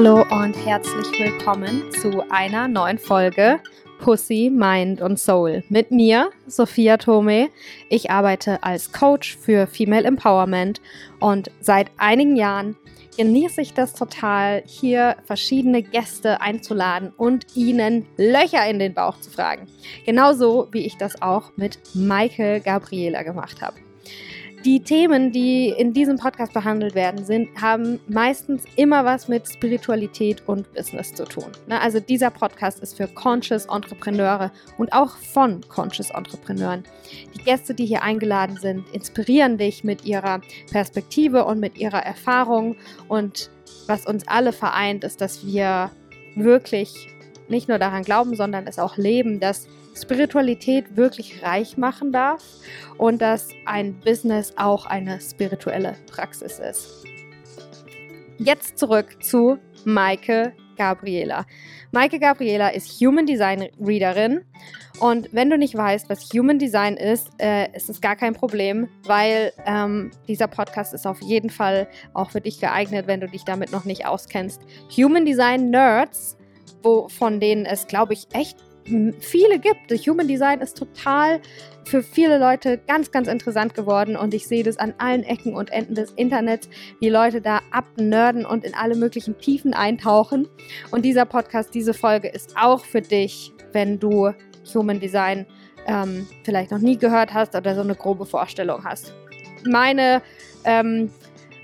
Hallo und herzlich willkommen zu einer neuen Folge Pussy, Mind und Soul mit mir, Sophia Tome. Ich arbeite als Coach für Female Empowerment und seit einigen Jahren genieße ich das total, hier verschiedene Gäste einzuladen und ihnen Löcher in den Bauch zu fragen. Genauso wie ich das auch mit Michael Gabriela gemacht habe. Die Themen, die in diesem Podcast behandelt werden, sind, haben meistens immer was mit Spiritualität und Business zu tun. Ne? Also dieser Podcast ist für Conscious Entrepreneure und auch von Conscious Entrepreneuren. Die Gäste, die hier eingeladen sind, inspirieren dich mit ihrer Perspektive und mit ihrer Erfahrung. Und was uns alle vereint, ist, dass wir wirklich nicht nur daran glauben, sondern es auch leben, dass Spiritualität wirklich reich machen darf und dass ein Business auch eine spirituelle Praxis ist. Jetzt zurück zu Maike Gabriela. Maike Gabriela ist Human Design Readerin und wenn du nicht weißt, was Human Design ist, äh, ist es gar kein Problem, weil ähm, dieser Podcast ist auf jeden Fall auch für dich geeignet, wenn du dich damit noch nicht auskennst. Human Design Nerds, wo, von denen es, glaube ich, echt viele gibt. Das Human Design ist total für viele Leute ganz, ganz interessant geworden und ich sehe das an allen Ecken und Enden des Internets, wie Leute da abnörden und in alle möglichen Tiefen eintauchen. Und dieser Podcast, diese Folge ist auch für dich, wenn du Human Design ähm, vielleicht noch nie gehört hast oder so eine grobe Vorstellung hast. Meine ähm,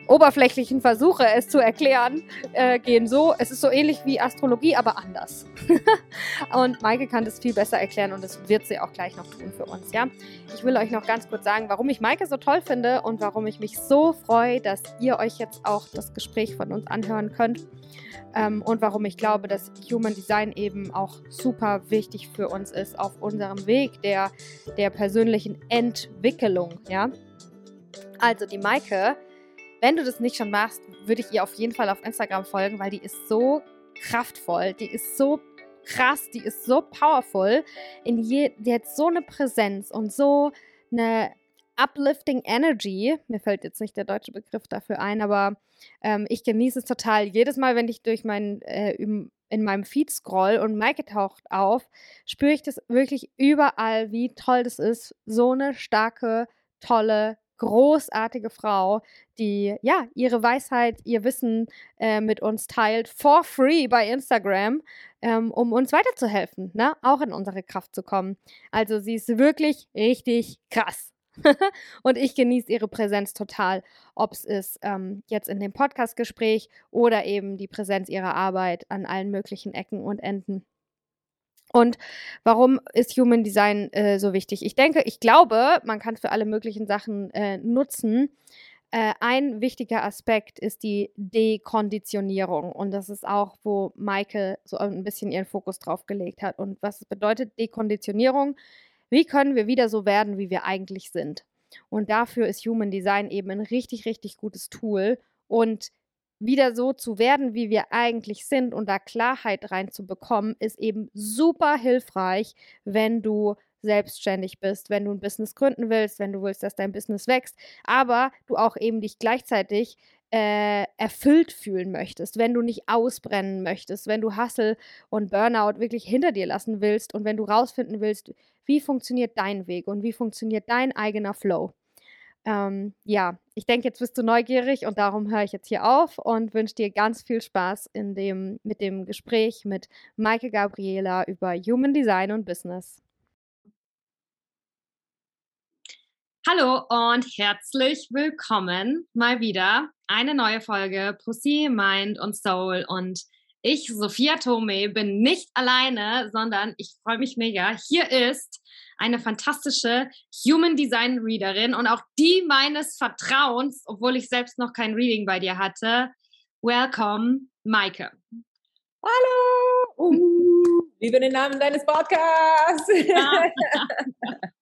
oberflächlichen Versuche, es zu erklären, äh, gehen so. Es ist so ähnlich wie Astrologie, aber anders. und Maike kann das viel besser erklären und das wird sie auch gleich noch tun für uns, ja. Ich will euch noch ganz kurz sagen, warum ich Maike so toll finde und warum ich mich so freue, dass ihr euch jetzt auch das Gespräch von uns anhören könnt. Ähm, und warum ich glaube, dass Human Design eben auch super wichtig für uns ist auf unserem Weg der, der persönlichen Entwicklung, ja. Also die Maike wenn du das nicht schon machst, würde ich ihr auf jeden Fall auf Instagram folgen, weil die ist so kraftvoll, die ist so krass, die ist so powerful. In je, die hat so eine Präsenz und so eine uplifting Energy. Mir fällt jetzt nicht der deutsche Begriff dafür ein, aber ähm, ich genieße es total. Jedes Mal, wenn ich durch mein äh, in meinem Feed scroll und Maike taucht auf, spüre ich das wirklich überall, wie toll das ist. So eine starke, tolle großartige Frau, die ja ihre Weisheit, ihr Wissen äh, mit uns teilt, for free bei Instagram, ähm, um uns weiterzuhelfen, ne? auch in unsere Kraft zu kommen. Also sie ist wirklich richtig krass. und ich genieße ihre Präsenz total, ob es ist ähm, jetzt in dem Podcast-Gespräch oder eben die Präsenz ihrer Arbeit an allen möglichen Ecken und Enden. Und warum ist Human Design äh, so wichtig? Ich denke, ich glaube, man kann es für alle möglichen Sachen äh, nutzen. Äh, ein wichtiger Aspekt ist die Dekonditionierung. Und das ist auch, wo Maike so ein bisschen ihren Fokus drauf gelegt hat. Und was bedeutet Dekonditionierung? Wie können wir wieder so werden, wie wir eigentlich sind? Und dafür ist Human Design eben ein richtig, richtig gutes Tool. Und wieder so zu werden, wie wir eigentlich sind und da Klarheit reinzubekommen, ist eben super hilfreich, wenn du selbstständig bist, wenn du ein Business gründen willst, wenn du willst, dass dein Business wächst, aber du auch eben dich gleichzeitig äh, erfüllt fühlen möchtest, wenn du nicht ausbrennen möchtest, wenn du Hustle und Burnout wirklich hinter dir lassen willst und wenn du rausfinden willst, wie funktioniert dein Weg und wie funktioniert dein eigener Flow. Ähm, ja, ich denke, jetzt bist du neugierig und darum höre ich jetzt hier auf und wünsche dir ganz viel Spaß in dem, mit dem Gespräch mit Maike Gabriela über Human Design und Business. Hallo und herzlich willkommen mal wieder. Eine neue Folge Pussy, Mind und Soul. Und ich, Sophia Tome, bin nicht alleine, sondern ich freue mich mega. Hier ist eine fantastische Human Design Readerin und auch die meines Vertrauens, obwohl ich selbst noch kein Reading bei dir hatte. Welcome, Maike. Hallo! Uh, liebe den Namen deines Podcasts. Ja.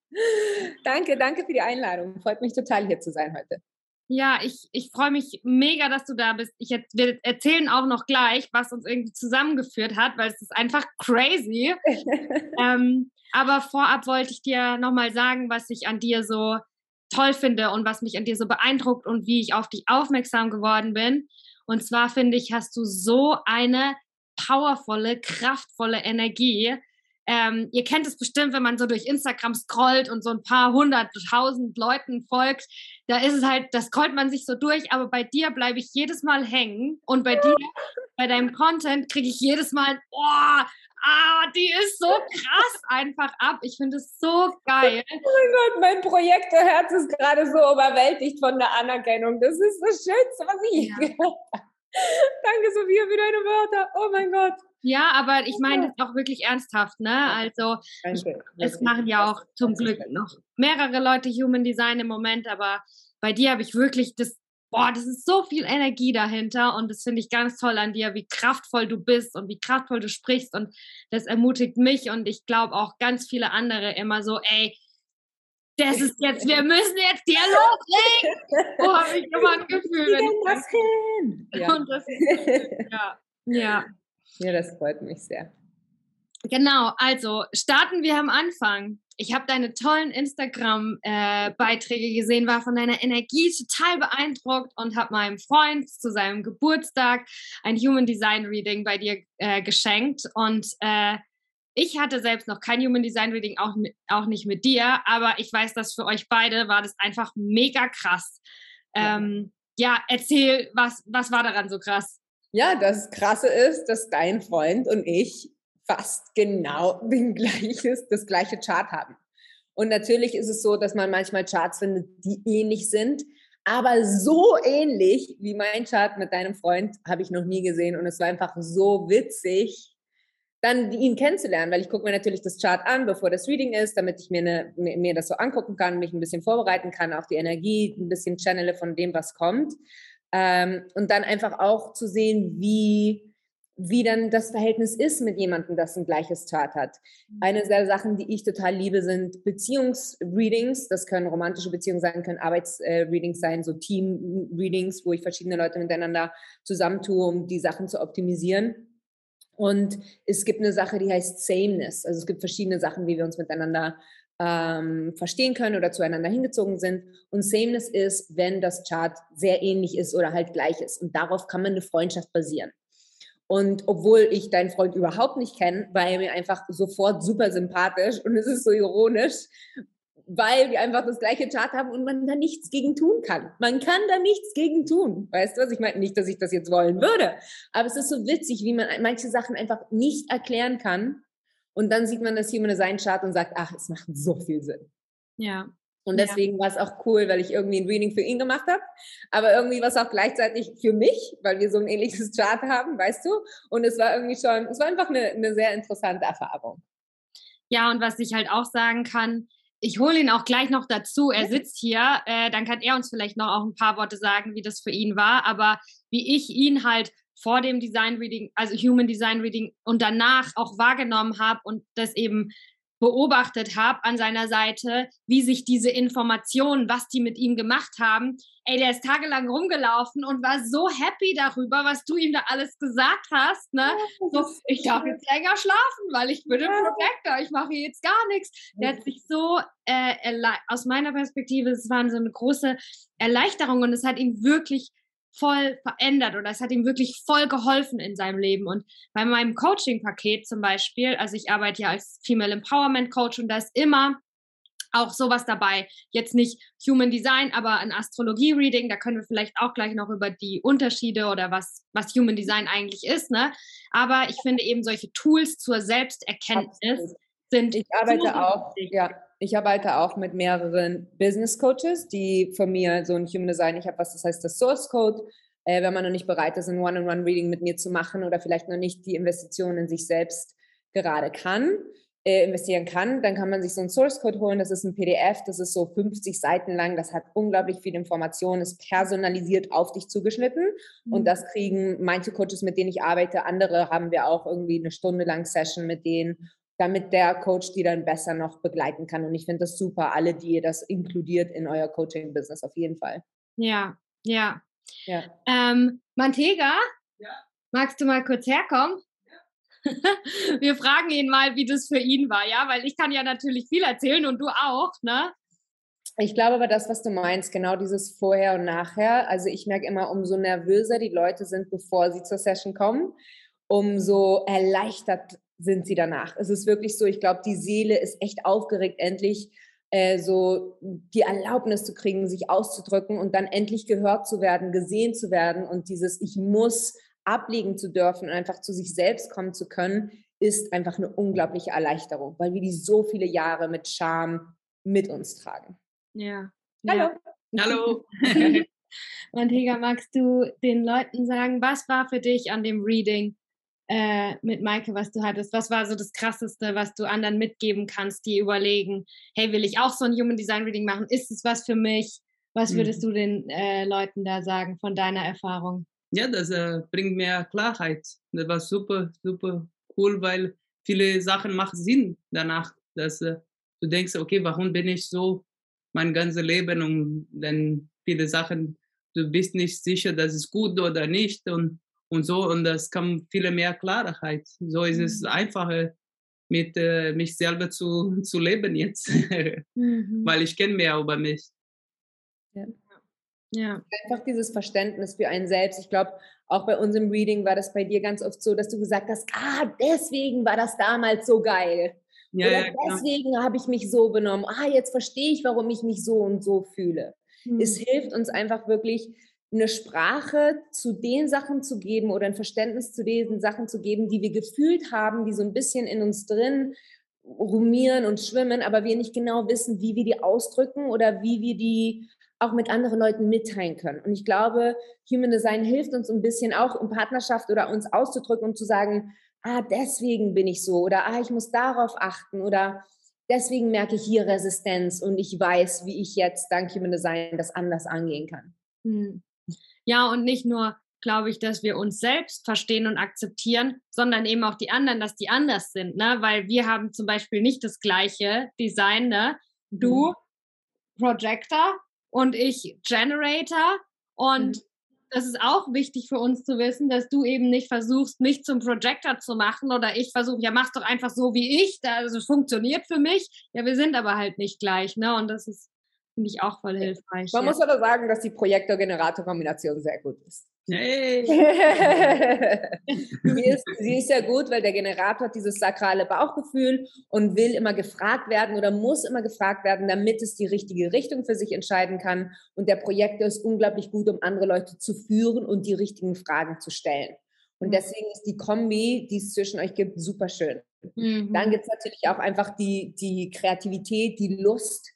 danke, danke für die Einladung. Freut mich total, hier zu sein heute. Ja, ich, ich freue mich mega, dass du da bist. Ich, wir erzählen auch noch gleich, was uns irgendwie zusammengeführt hat, weil es ist einfach crazy. ähm, aber vorab wollte ich dir nochmal sagen, was ich an dir so toll finde und was mich an dir so beeindruckt und wie ich auf dich aufmerksam geworden bin. Und zwar finde ich, hast du so eine powervolle, kraftvolle Energie. Ähm, ihr kennt es bestimmt, wenn man so durch Instagram scrollt und so ein paar hunderttausend Leuten folgt. Da ist es halt, das scrollt man sich so durch, aber bei dir bleibe ich jedes Mal hängen und bei dir, bei deinem Content, kriege ich jedes Mal, oh, ah, die ist so krass einfach ab. Ich finde es so geil. Oh mein Gott, mein Projektorherz ist gerade so überwältigt von der Anerkennung. Das ist das Schönste, was ich ja. Danke, Sophia, für deine Wörter. Oh mein Gott. Ja, aber ich meine das auch wirklich ernsthaft, ne? Also Danke. es machen ja auch zum Glück noch mehrere Leute Human Design im Moment, aber bei dir habe ich wirklich das, boah, das ist so viel Energie dahinter und das finde ich ganz toll an dir, wie kraftvoll du bist und wie kraftvoll du sprichst und das ermutigt mich und ich glaube auch ganz viele andere immer so, ey, das ist jetzt, wir müssen jetzt hier loslegen. Wo habe ich immer ein Gefühl, wenn ich das hin? Ja. Und das ja, ja. Ja, das freut mich sehr. Genau, also starten wir am Anfang. Ich habe deine tollen Instagram-Beiträge äh, gesehen, war von deiner Energie total beeindruckt und habe meinem Freund zu seinem Geburtstag ein Human Design Reading bei dir äh, geschenkt. Und äh, ich hatte selbst noch kein Human Design Reading, auch, auch nicht mit dir, aber ich weiß, dass für euch beide war das einfach mega krass. Ähm, ja, erzähl, was, was war daran so krass? Ja, das Krasse ist, dass dein Freund und ich fast genau den gleiches, das gleiche Chart haben. Und natürlich ist es so, dass man manchmal Charts findet, die ähnlich sind. Aber so ähnlich wie mein Chart mit deinem Freund habe ich noch nie gesehen. Und es war einfach so witzig, dann ihn kennenzulernen, weil ich gucke mir natürlich das Chart an, bevor das Reading ist, damit ich mir, eine, mir das so angucken kann, mich ein bisschen vorbereiten kann, auch die Energie ein bisschen channele von dem, was kommt. Ähm, und dann einfach auch zu sehen, wie, wie dann das Verhältnis ist mit jemandem, das ein gleiches Chart hat. Eine der Sachen, die ich total liebe, sind Beziehungsreadings. Das können romantische Beziehungen sein, können Arbeitsreadings sein, so Team-Readings, wo ich verschiedene Leute miteinander zusammentue, um die Sachen zu optimisieren. Und es gibt eine Sache, die heißt Sameness. Also es gibt verschiedene Sachen, wie wir uns miteinander ähm, verstehen können oder zueinander hingezogen sind. Und Sameness ist, wenn das Chart sehr ähnlich ist oder halt gleich ist. Und darauf kann man eine Freundschaft basieren. Und obwohl ich deinen Freund überhaupt nicht kenne, war er mir einfach sofort super sympathisch und es ist so ironisch, weil wir einfach das gleiche Chart haben und man da nichts gegen tun kann. Man kann da nichts gegen tun. Weißt du was? Ich meine nicht, dass ich das jetzt wollen würde, aber es ist so witzig, wie man manche Sachen einfach nicht erklären kann und dann sieht man das Human Design Chart und sagt, ach, es macht so viel Sinn. Ja. Und deswegen ja. war es auch cool, weil ich irgendwie ein Reading für ihn gemacht habe, aber irgendwie war es auch gleichzeitig für mich, weil wir so ein ähnliches Chart haben, weißt du? Und es war irgendwie schon, es war einfach eine, eine sehr interessante Erfahrung. Ja, und was ich halt auch sagen kann, ich hole ihn auch gleich noch dazu. Er sitzt hier, äh, dann kann er uns vielleicht noch auch ein paar Worte sagen, wie das für ihn war. Aber wie ich ihn halt vor dem Design Reading, also Human Design Reading und danach auch wahrgenommen habe und das eben beobachtet habe an seiner Seite, wie sich diese Informationen, was die mit ihm gemacht haben, ey, der ist tagelang rumgelaufen und war so happy darüber, was du ihm da alles gesagt hast, ne? So, ich darf jetzt länger schlafen, weil ich bin im Protector, ich mache jetzt gar nichts. Der hat sich so, äh, aus meiner Perspektive, es war so eine große Erleichterung und es hat ihn wirklich voll verändert oder es hat ihm wirklich voll geholfen in seinem Leben. Und bei meinem Coaching-Paket zum Beispiel, also ich arbeite ja als Female Empowerment Coach und da ist immer auch sowas dabei. Jetzt nicht Human Design, aber ein Astrologie-Reading. Da können wir vielleicht auch gleich noch über die Unterschiede oder was, was Human Design eigentlich ist. Ne? Aber ich finde eben solche Tools zur Selbsterkenntnis Absolut. sind. Ich arbeite so auch, ja, ich arbeite auch mit mehreren Business Coaches, die von mir so ein Human Design, ich habe was, das heißt das Source Code. Äh, wenn man noch nicht bereit ist, ein One-on-One-Reading mit mir zu machen oder vielleicht noch nicht die Investition in sich selbst gerade kann, äh, investieren kann, dann kann man sich so einen Source Code holen. Das ist ein PDF, das ist so 50 Seiten lang, das hat unglaublich viel Information, ist personalisiert auf dich zugeschnitten. Mhm. Und das kriegen manche Coaches, mit denen ich arbeite, andere haben wir auch irgendwie eine Stunde lang Session mit denen damit der Coach die dann besser noch begleiten kann. Und ich finde das super, alle, die ihr das inkludiert in euer Coaching-Business, auf jeden Fall. Ja, ja. ja. Ähm, Mantega, ja. magst du mal kurz herkommen? Ja. Wir fragen ihn mal, wie das für ihn war, ja, weil ich kann ja natürlich viel erzählen und du auch, ne? ich glaube aber das, was du meinst, genau dieses Vorher und Nachher. Also ich merke immer, umso nervöser die Leute sind, bevor sie zur Session kommen, umso erleichtert sind sie danach. Es ist wirklich so, ich glaube, die Seele ist echt aufgeregt, endlich äh, so die Erlaubnis zu kriegen, sich auszudrücken und dann endlich gehört zu werden, gesehen zu werden und dieses Ich muss ablegen zu dürfen und einfach zu sich selbst kommen zu können, ist einfach eine unglaubliche Erleichterung, weil wir die so viele Jahre mit Scham mit uns tragen. Ja. Hallo. Ja. Hallo. Mantega, magst du den Leuten sagen, was war für dich an dem Reading äh, mit Maike, was du hattest? Was war so das Krasseste, was du anderen mitgeben kannst, die überlegen, hey, will ich auch so ein Human Design Reading machen? Ist es was für mich? Was würdest mhm. du den äh, Leuten da sagen von deiner Erfahrung? Ja, das äh, bringt mehr Klarheit. Das war super, super cool, weil viele Sachen machen Sinn danach, dass äh, du denkst, okay, warum bin ich so mein ganzes Leben und dann viele Sachen, du bist nicht sicher, dass es gut oder nicht und, und so und das kam viel mehr Klarheit. So ist es mhm. einfacher mit äh, mich selber zu, zu leben jetzt, mhm. weil ich kenne mehr über mich. Ja. ja. Einfach dieses Verständnis für einen selbst. Ich glaube, auch bei unserem Reading war das bei dir ganz oft so, dass du gesagt hast, ah, deswegen war das damals so geil. Ja, Oder ja, deswegen habe ich mich so benommen. Ah, jetzt verstehe ich, warum ich mich so und so fühle. Mhm. Es hilft uns einfach wirklich, eine Sprache zu den Sachen zu geben oder ein Verständnis zu diesen Sachen zu geben, die wir gefühlt haben, die so ein bisschen in uns drin rumieren und schwimmen, aber wir nicht genau wissen, wie wir die ausdrücken oder wie wir die auch mit anderen Leuten mitteilen können. Und ich glaube, Human Design hilft uns ein bisschen auch in Partnerschaft oder uns auszudrücken und zu sagen, ah, deswegen bin ich so oder ah, ich muss darauf achten oder deswegen merke ich hier Resistenz und ich weiß, wie ich jetzt dank Human Design das anders angehen kann. Hm. Ja, und nicht nur, glaube ich, dass wir uns selbst verstehen und akzeptieren, sondern eben auch die anderen, dass die anders sind, ne? Weil wir haben zum Beispiel nicht das gleiche Design, ne? Du mhm. Projector und ich Generator und mhm das ist auch wichtig für uns zu wissen, dass du eben nicht versuchst, mich zum Projector zu machen oder ich versuche, ja, mach's doch einfach so wie ich, das also, funktioniert für mich. Ja, wir sind aber halt nicht gleich, ne? Und das ist, finde ich, auch voll hilfreich. Man ja. muss aber sagen, dass die Projektor-Generator-Kombination sehr gut ist. Hey. sie, ist, sie ist ja gut, weil der Generator hat dieses sakrale Bauchgefühl und will immer gefragt werden oder muss immer gefragt werden, damit es die richtige Richtung für sich entscheiden kann. Und der Projektor ist unglaublich gut, um andere Leute zu führen und die richtigen Fragen zu stellen. Und mhm. deswegen ist die Kombi, die es zwischen euch gibt, super schön. Mhm. Dann gibt es natürlich auch einfach die, die Kreativität, die Lust,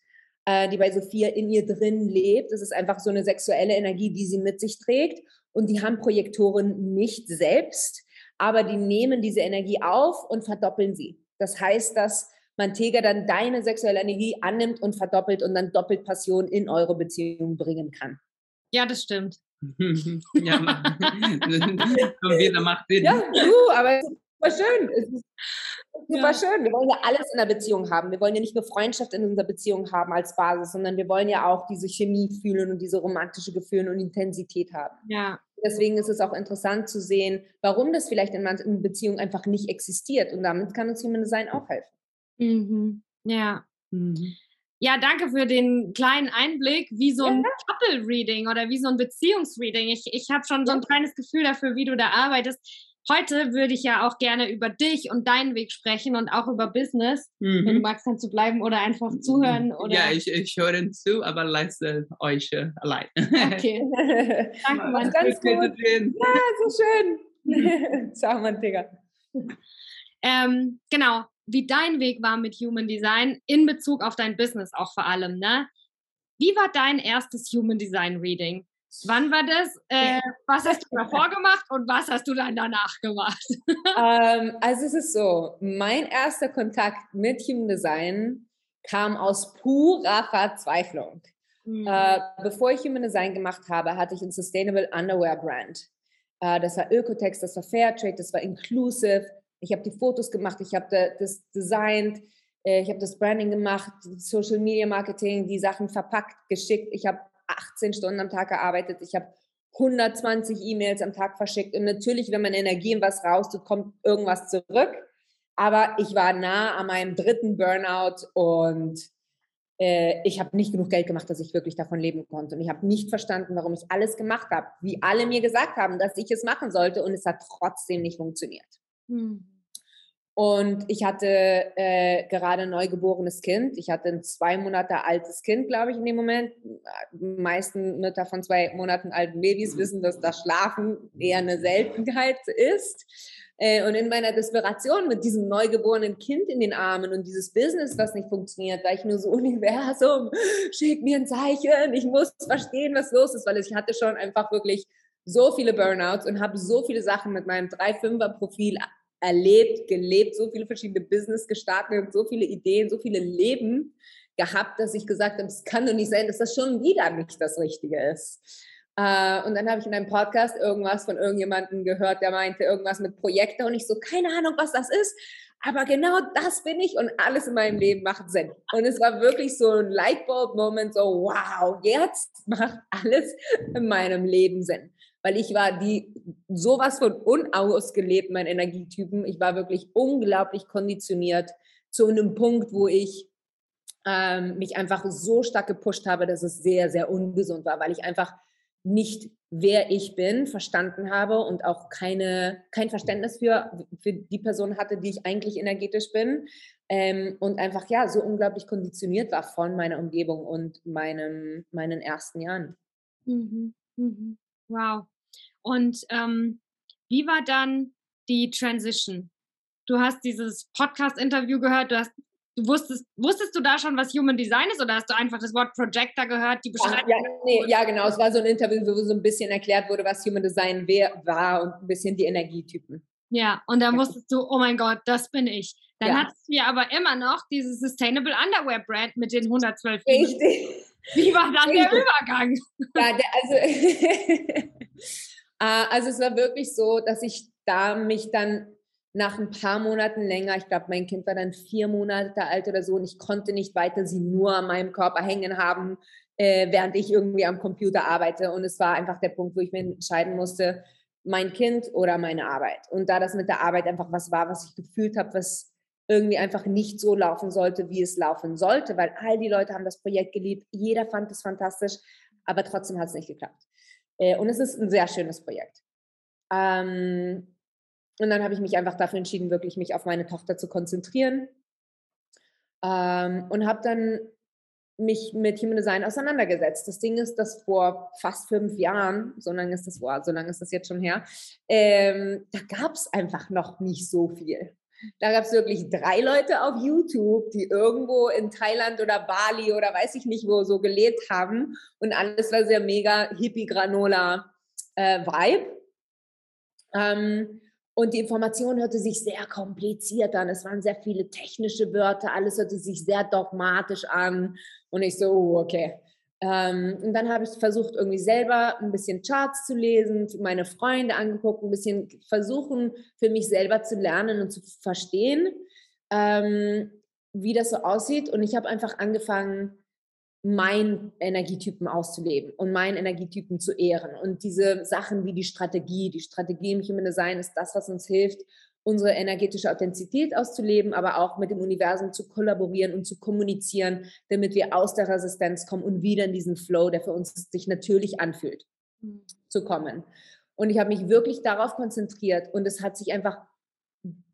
äh, die bei Sophia in ihr drin lebt. Das ist einfach so eine sexuelle Energie, die sie mit sich trägt und die haben Projektoren nicht selbst, aber die nehmen diese Energie auf und verdoppeln sie. Das heißt, dass Mantega dann deine sexuelle Energie annimmt und verdoppelt und dann doppelt Passion in eure Beziehung bringen kann. Ja, das stimmt. ja, macht Sinn. Ja, du, aber super schön. Es ist super ja. schön. Wir wollen ja alles in der Beziehung haben. Wir wollen ja nicht nur Freundschaft in unserer Beziehung haben als Basis, sondern wir wollen ja auch diese Chemie fühlen und diese romantische Gefühle und Intensität haben. Ja. Deswegen ist es auch interessant zu sehen, warum das vielleicht in manchen Beziehungen einfach nicht existiert. Und damit kann uns Human Design auch helfen. Mhm. Ja. Mhm. Ja, danke für den kleinen Einblick, wie so ein ja. Couple-Reading oder wie so ein Beziehungsreading. Ich, ich habe schon so ein kleines Gefühl dafür, wie du da arbeitest. Heute würde ich ja auch gerne über dich und deinen Weg sprechen und auch über Business. Mhm. Wenn du magst, kannst du bleiben oder einfach zuhören. Oder? Ja, ich, ich höre zu, aber leise euch äh, allein. Okay. Danke, Mann. Ganz gut. Ja, so schön. Ciao, Mann, Digga. Ähm, genau, wie dein Weg war mit Human Design in Bezug auf dein Business auch vor allem, ne? Wie war dein erstes Human Design Reading? Wann war das? Äh, was hast du davor gemacht und was hast du dann danach gemacht? ähm, also es ist so, mein erster Kontakt mit Human Design kam aus purer Verzweiflung. Mhm. Äh, bevor ich Human Design gemacht habe, hatte ich ein Sustainable Underwear Brand. Äh, das war Ökotex, das war Fairtrade, das war Inclusive. Ich habe die Fotos gemacht, ich habe das designt, äh, ich habe das Branding gemacht, Social Media Marketing, die Sachen verpackt, geschickt. Ich habe 18 Stunden am Tag gearbeitet. Ich habe 120 E-Mails am Tag verschickt. Und natürlich, wenn man Energie in was raus tut, kommt irgendwas zurück. Aber ich war nah an meinem dritten Burnout und äh, ich habe nicht genug Geld gemacht, dass ich wirklich davon leben konnte. Und ich habe nicht verstanden, warum ich alles gemacht habe, wie alle mir gesagt haben, dass ich es machen sollte. Und es hat trotzdem nicht funktioniert. Mhm. Und ich hatte äh, gerade ein neugeborenes Kind. Ich hatte ein zwei Monate altes Kind, glaube ich, in dem Moment. Die meisten Mütter von zwei Monaten alten Babys mhm. wissen, dass das Schlafen eher eine Seltenheit ist. Äh, und in meiner Desperation mit diesem neugeborenen Kind in den Armen und dieses Business, was nicht funktioniert, da ich nur so, Universum, schick mir ein Zeichen, ich muss verstehen, was los ist, weil ich hatte schon einfach wirklich so viele Burnouts und habe so viele Sachen mit meinem 3-5er-Profil erlebt, gelebt, so viele verschiedene Business gestartet, so viele Ideen, so viele Leben gehabt, dass ich gesagt habe, es kann doch nicht sein, dass das schon wieder nicht das Richtige ist. Uh, und dann habe ich in einem Podcast irgendwas von irgendjemandem gehört, der meinte irgendwas mit Projekte und ich so, keine Ahnung, was das ist, aber genau das bin ich und alles in meinem Leben macht Sinn. Und es war wirklich so ein Lightbulb-Moment, so wow, jetzt macht alles in meinem Leben Sinn weil ich war die sowas von unausgelebt, mein Energietypen. Ich war wirklich unglaublich konditioniert zu einem Punkt, wo ich ähm, mich einfach so stark gepusht habe, dass es sehr, sehr ungesund war, weil ich einfach nicht wer ich bin verstanden habe und auch keine, kein Verständnis für, für die Person hatte, die ich eigentlich energetisch bin. Ähm, und einfach ja so unglaublich konditioniert war von meiner Umgebung und meinem, meinen ersten Jahren. Mhm. Mhm. Wow. Und ähm, wie war dann die Transition? Du hast dieses Podcast-Interview gehört, du hast Du wusstest, wusstest du da schon, was Human Design ist oder hast du einfach das Wort Projector gehört, die Beschreibung? Ja, nee, ja, genau. Es war so ein Interview, wo so ein bisschen erklärt wurde, was Human Design war und ein bisschen die Energietypen. Ja, und dann wusstest du, oh mein Gott, das bin ich. Dann ja. hattest du ja aber immer noch diese Sustainable Underwear Brand mit den 112 Richtig. Wie war dann Richtig. der Übergang? Ja, der, also, also es war wirklich so, dass ich da mich dann nach ein paar Monaten länger, ich glaube, mein Kind war dann vier Monate alt oder so und ich konnte nicht weiter sie nur an meinem Körper hängen haben, äh, während ich irgendwie am Computer arbeite. Und es war einfach der Punkt, wo ich mir entscheiden musste, mein Kind oder meine Arbeit. Und da das mit der Arbeit einfach was war, was ich gefühlt habe, was irgendwie einfach nicht so laufen sollte, wie es laufen sollte, weil all die Leute haben das Projekt geliebt, jeder fand es fantastisch, aber trotzdem hat es nicht geklappt. Äh, und es ist ein sehr schönes Projekt. Ähm, und dann habe ich mich einfach dafür entschieden, wirklich mich auf meine Tochter zu konzentrieren ähm, und habe dann mich mit Human Design auseinandergesetzt. Das Ding ist, dass vor fast fünf Jahren, so lange ist das, wow, so lange ist das jetzt schon her, ähm, da gab es einfach noch nicht so viel. Da gab es wirklich drei Leute auf YouTube, die irgendwo in Thailand oder Bali oder weiß ich nicht wo so gelebt haben. Und alles war sehr mega Hippie-Granola-Vibe. Äh, ähm, und die Information hörte sich sehr kompliziert an. Es waren sehr viele technische Wörter, alles hörte sich sehr dogmatisch an. Und ich so, oh, okay, ähm, und dann habe ich versucht, irgendwie selber ein bisschen Charts zu lesen, meine Freunde angeguckt, ein bisschen versuchen, für mich selber zu lernen und zu verstehen, ähm, wie das so aussieht. Und ich habe einfach angefangen, meinen Energietypen auszuleben und meinen Energietypen zu ehren. Und diese Sachen wie die Strategie, die Strategie im Human Design ist das, was uns hilft, unsere energetische Authentizität auszuleben, aber auch mit dem Universum zu kollaborieren und zu kommunizieren, damit wir aus der Resistenz kommen und wieder in diesen Flow, der für uns sich natürlich anfühlt, mhm. zu kommen. Und ich habe mich wirklich darauf konzentriert und es hat sich einfach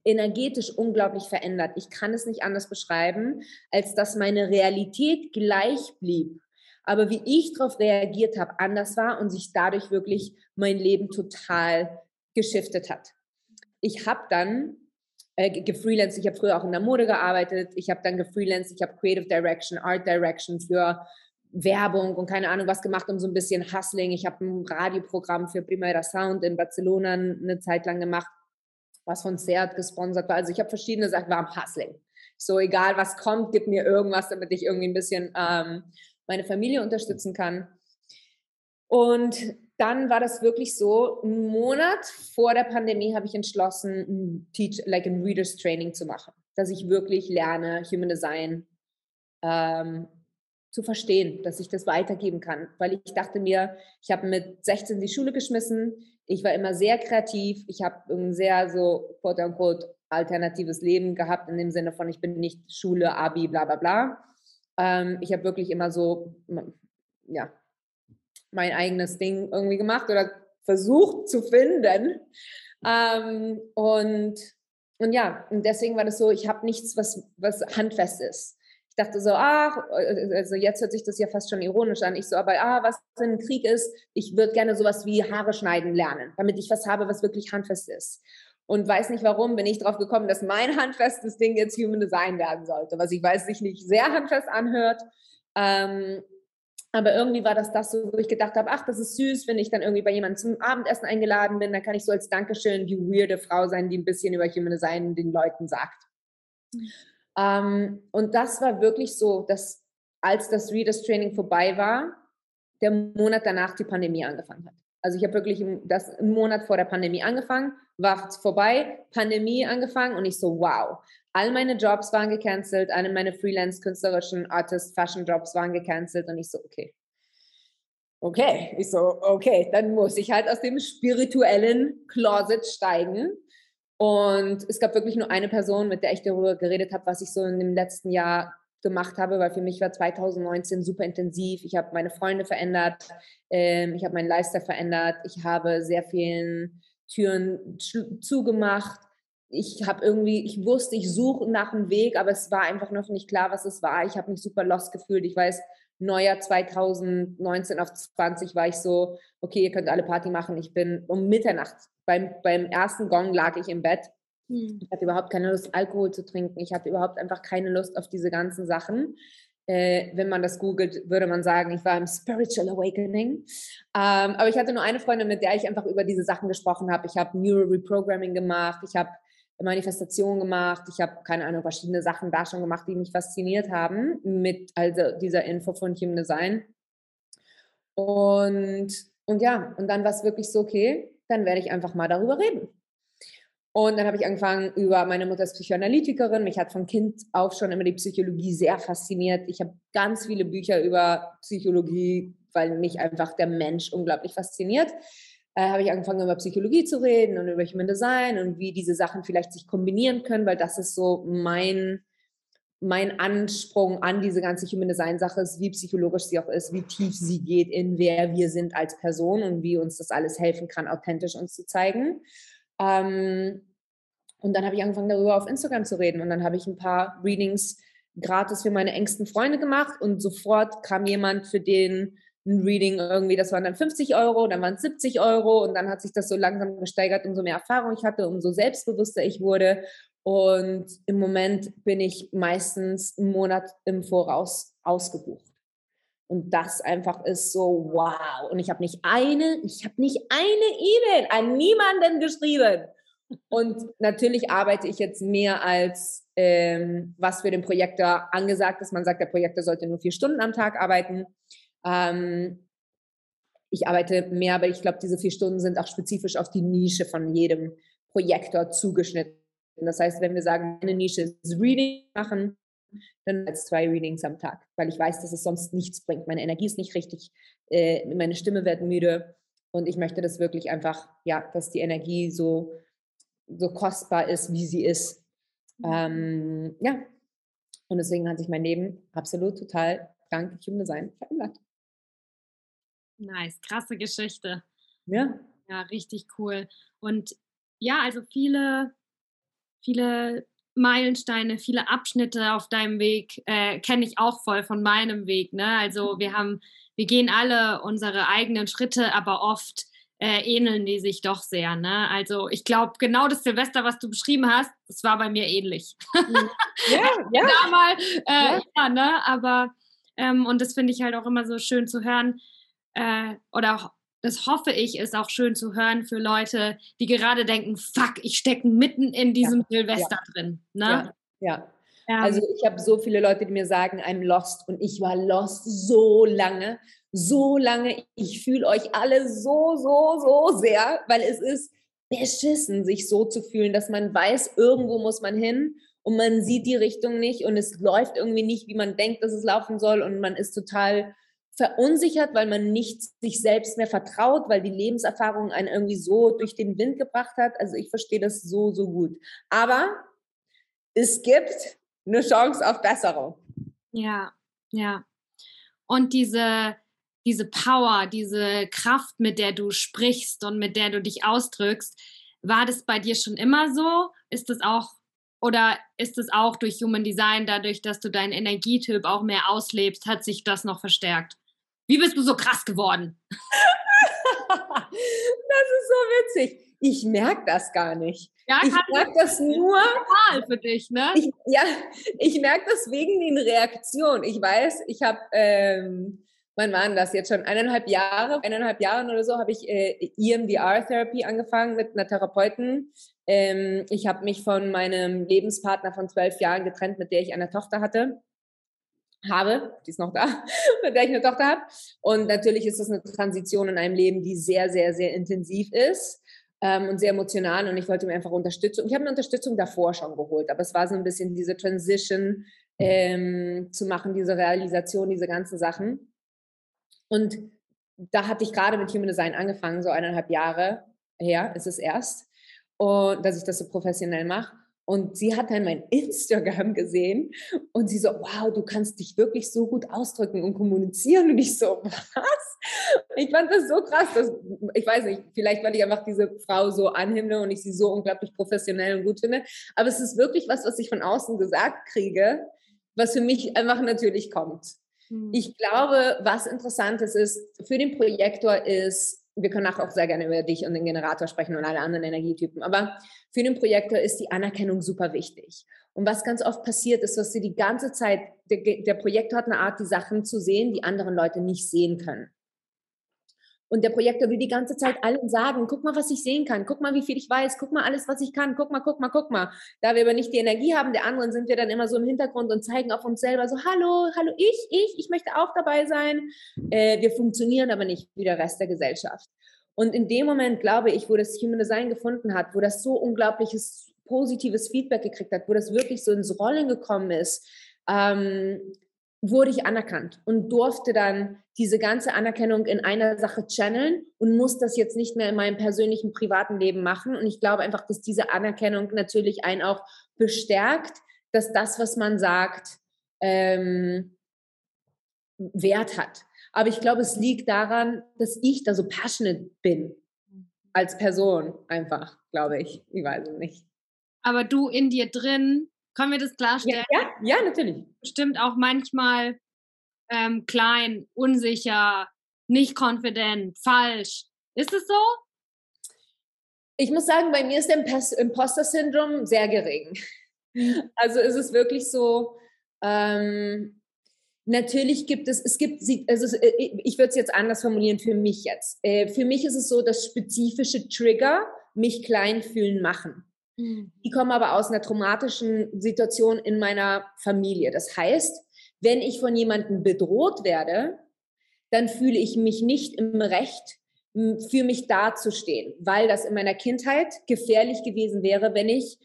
energetisch unglaublich verändert. Ich kann es nicht anders beschreiben, als dass meine Realität gleich blieb. Aber wie ich darauf reagiert habe, anders war und sich dadurch wirklich mein Leben total geschiftet hat ich habe dann äh, gefreelanced, ich habe früher auch in der Mode gearbeitet, ich habe dann gefreelanced, ich habe Creative Direction, Art Direction für Werbung und keine Ahnung was gemacht, um so ein bisschen Hustling. Ich habe ein Radioprogramm für Primera Sound in Barcelona eine Zeit lang gemacht, was von Seat gesponsert war. Also ich habe verschiedene Sachen, war am Hustling. So egal was kommt, gib mir irgendwas, damit ich irgendwie ein bisschen ähm, meine Familie unterstützen kann. Und dann war das wirklich so, einen Monat vor der Pandemie habe ich entschlossen, ein Teach, like ein Readers Training zu machen, dass ich wirklich lerne, Human Design ähm, zu verstehen, dass ich das weitergeben kann. Weil ich dachte mir, ich habe mit 16 die Schule geschmissen, ich war immer sehr kreativ, ich habe ein sehr so, quote unquote, alternatives Leben gehabt, in dem Sinne von, ich bin nicht Schule, Abi, bla bla bla. Ähm, ich habe wirklich immer so, ja, mein eigenes Ding irgendwie gemacht oder versucht zu finden. Ähm, und, und ja, und deswegen war das so, ich habe nichts, was, was handfest ist. Ich dachte so, ach, also jetzt hört sich das ja fast schon ironisch an. Ich so, aber ah, was wenn ein Krieg ist, ich würde gerne sowas wie Haare schneiden lernen, damit ich was habe, was wirklich handfest ist. Und weiß nicht warum, bin ich darauf gekommen, dass mein handfestes Ding jetzt Human Design werden sollte, was ich weiß, sich nicht sehr handfest anhört. Ähm, aber irgendwie war das das wo ich gedacht habe, ach, das ist süß, wenn ich dann irgendwie bei jemandem zum Abendessen eingeladen bin, dann kann ich so als Dankeschön die weirde Frau sein, die ein bisschen über Human Design den Leuten sagt. Mhm. Ähm, und das war wirklich so, dass als das Readers Training vorbei war, der Monat danach die Pandemie angefangen hat. Also ich habe wirklich das einen Monat vor der Pandemie angefangen, war vorbei, Pandemie angefangen und ich so, wow. All meine Jobs waren gecancelt, alle meine Freelance-künstlerischen Artist-Fashion-Jobs waren gecancelt und ich so, okay. Okay, ich so, okay, dann muss ich halt aus dem spirituellen Closet steigen. Und es gab wirklich nur eine Person, mit der ich darüber geredet habe, was ich so in dem letzten Jahr gemacht habe, weil für mich war 2019 super intensiv. Ich habe meine Freunde verändert, ähm, ich habe meinen Lifestyle verändert, ich habe sehr vielen Türen zugemacht. Ich habe irgendwie, ich wusste, ich suche nach einem Weg, aber es war einfach noch nicht klar, was es war. Ich habe mich super lost gefühlt. Ich weiß, Neujahr 2019 auf 20 war ich so, okay, ihr könnt alle Party machen. Ich bin um Mitternacht, beim, beim ersten Gong lag ich im Bett. Hm. Ich hatte überhaupt keine Lust, Alkohol zu trinken. Ich hatte überhaupt einfach keine Lust auf diese ganzen Sachen. Äh, wenn man das googelt, würde man sagen, ich war im Spiritual Awakening. Ähm, aber ich hatte nur eine Freundin, mit der ich einfach über diese Sachen gesprochen habe. Ich habe Neural Reprogramming gemacht, ich habe Manifestation gemacht, ich habe keine Ahnung, verschiedene Sachen da schon gemacht, die mich fasziniert haben mit also dieser Info von Human Design. Und, und ja, und dann war es wirklich so, okay, dann werde ich einfach mal darüber reden. Und dann habe ich angefangen über meine Mutter ist Psychoanalytikerin. Mich hat von Kind auf schon immer die Psychologie sehr fasziniert. Ich habe ganz viele Bücher über Psychologie, weil mich einfach der Mensch unglaublich fasziniert. Äh, habe ich angefangen über Psychologie zu reden und über Human Design und wie diese Sachen vielleicht sich kombinieren können, weil das ist so mein mein Ansprung an diese ganze Human Design Sache wie psychologisch sie auch ist, wie tief sie geht in wer wir sind als Person und wie uns das alles helfen kann, authentisch uns zu zeigen. Ähm, und dann habe ich angefangen, darüber auf Instagram zu reden. Und dann habe ich ein paar Readings gratis für meine engsten Freunde gemacht. Und sofort kam jemand, für den ein Reading irgendwie, das waren dann 50 Euro, dann waren es 70 Euro. Und dann hat sich das so langsam gesteigert, umso mehr Erfahrung ich hatte, umso selbstbewusster ich wurde. Und im Moment bin ich meistens einen Monat im Voraus ausgebucht. Und das einfach ist so, wow. Und ich habe nicht eine, ich habe nicht eine E-Mail an niemanden geschrieben. Und natürlich arbeite ich jetzt mehr als ähm, was für den Projektor angesagt ist. Man sagt, der Projektor sollte nur vier Stunden am Tag arbeiten. Ähm, ich arbeite mehr, aber ich glaube, diese vier Stunden sind auch spezifisch auf die Nische von jedem Projektor zugeschnitten. Das heißt, wenn wir sagen, eine Nische ist Reading machen, dann als zwei Readings am Tag, weil ich weiß, dass es sonst nichts bringt. Meine Energie ist nicht richtig, äh, meine Stimme wird müde und ich möchte das wirklich einfach, ja, dass die Energie so, so kostbar ist, wie sie ist. Mhm. Ähm, ja, und deswegen hat sich mein Leben absolut total dank Human Design verändert. Nice, krasse Geschichte. Ja. Ja, richtig cool. Und ja, also viele, viele Meilensteine, viele Abschnitte auf deinem Weg äh, kenne ich auch voll von meinem Weg. Ne? Also wir haben, wir gehen alle unsere eigenen Schritte, aber oft äh, ähneln die sich doch sehr. Ne? Also ich glaube, genau das Silvester, was du beschrieben hast, das war bei mir ähnlich. Mhm. Ja, ja. Damals, äh, ja. ja. ne? Aber ähm, und das finde ich halt auch immer so schön zu hören äh, oder auch das hoffe ich, ist auch schön zu hören für Leute, die gerade denken, fuck, ich stecke mitten in diesem ja, Silvester ja. drin. Ne? Ja, ja. Ähm, also ich habe so viele Leute, die mir sagen, I'm lost und ich war lost so lange, so lange. Ich fühle euch alle so, so, so sehr, weil es ist beschissen, sich so zu fühlen, dass man weiß, irgendwo muss man hin und man sieht die Richtung nicht und es läuft irgendwie nicht, wie man denkt, dass es laufen soll und man ist total verunsichert, weil man nicht sich selbst mehr vertraut, weil die Lebenserfahrung einen irgendwie so durch den Wind gebracht hat. Also ich verstehe das so, so gut. Aber es gibt eine Chance auf Besserung. Ja, Ja. Und diese, diese Power, diese Kraft, mit der du sprichst und mit der du dich ausdrückst, war das bei dir schon immer so? Ist das auch oder ist es auch durch Human Design, dadurch, dass du deinen Energietyp auch mehr auslebst, hat sich das noch verstärkt? Wie bist du so krass geworden? das ist so witzig. Ich merke das gar nicht. Ja, ich merke das nur. Normal für dich, ne? Ich, ja, ich merke das wegen den Reaktionen. Ich weiß, ich habe, ähm, wann waren das jetzt schon? Eineinhalb Jahre, eineinhalb Jahren oder so, habe ich äh, EMDR-Therapie angefangen mit einer Therapeutin. Ähm, ich habe mich von meinem Lebenspartner von zwölf Jahren getrennt, mit der ich eine Tochter hatte habe, die ist noch da, mit der ich eine Tochter habe. Und natürlich ist das eine Transition in einem Leben, die sehr, sehr, sehr intensiv ist ähm, und sehr emotional. Und ich wollte mir einfach Unterstützung. Ich habe eine Unterstützung davor schon geholt, aber es war so ein bisschen diese Transition ähm, zu machen, diese Realisation, diese ganzen Sachen. Und da hatte ich gerade mit Human Design angefangen, so eineinhalb Jahre her ist es erst, und dass ich das so professionell mache. Und sie hat dann mein Instagram gesehen und sie so, wow, du kannst dich wirklich so gut ausdrücken und kommunizieren. Und ich so, was? Ich fand das so krass. Dass, ich weiß nicht, vielleicht weil ich einfach diese Frau so anhimmle und ich sie so unglaublich professionell und gut finde. Aber es ist wirklich was, was ich von außen gesagt kriege, was für mich einfach natürlich kommt. Hm. Ich glaube, was interessant ist, ist, für den Projektor ist wir können auch sehr gerne über dich und den Generator sprechen und alle anderen Energietypen. Aber für den Projektor ist die Anerkennung super wichtig. Und was ganz oft passiert, ist, dass sie die ganze Zeit, der, der Projektor hat eine Art, die Sachen zu sehen, die andere Leute nicht sehen können. Und der Projektor will die ganze Zeit allen sagen, guck mal, was ich sehen kann, guck mal, wie viel ich weiß, guck mal alles, was ich kann, guck mal, guck mal, guck mal. Da wir aber nicht die Energie haben der anderen, sind wir dann immer so im Hintergrund und zeigen auf uns selber so, hallo, hallo, ich, ich, ich möchte auch dabei sein. Äh, wir funktionieren aber nicht wie der Rest der Gesellschaft. Und in dem Moment, glaube ich, wo das Human Design gefunden hat, wo das so unglaubliches positives Feedback gekriegt hat, wo das wirklich so ins Rollen gekommen ist, ähm, wurde ich anerkannt und durfte dann diese ganze Anerkennung in einer Sache channeln und muss das jetzt nicht mehr in meinem persönlichen privaten Leben machen. Und ich glaube einfach, dass diese Anerkennung natürlich einen auch bestärkt, dass das, was man sagt, ähm, Wert hat. Aber ich glaube, es liegt daran, dass ich da so passionate bin als Person einfach, glaube ich. Ich weiß es nicht. Aber du in dir drin können wir das klarstellen? Ja, ja, ja natürlich. Bestimmt auch manchmal ähm, klein, unsicher, nicht confident, falsch. Ist es so? Ich muss sagen, bei mir ist der Imposter-Syndrom sehr gering. Mhm. Also ist es wirklich so, ähm, natürlich gibt es, es gibt, also äh, ich würde es jetzt anders formulieren für mich jetzt. Äh, für mich ist es so, dass spezifische Trigger mich klein fühlen machen. Mhm. Die kommen aber aus einer traumatischen Situation in meiner Familie. Das heißt, wenn ich von jemandem bedroht werde, dann fühle ich mich nicht im Recht, für mich dazustehen, weil das in meiner Kindheit gefährlich gewesen wäre, wenn ich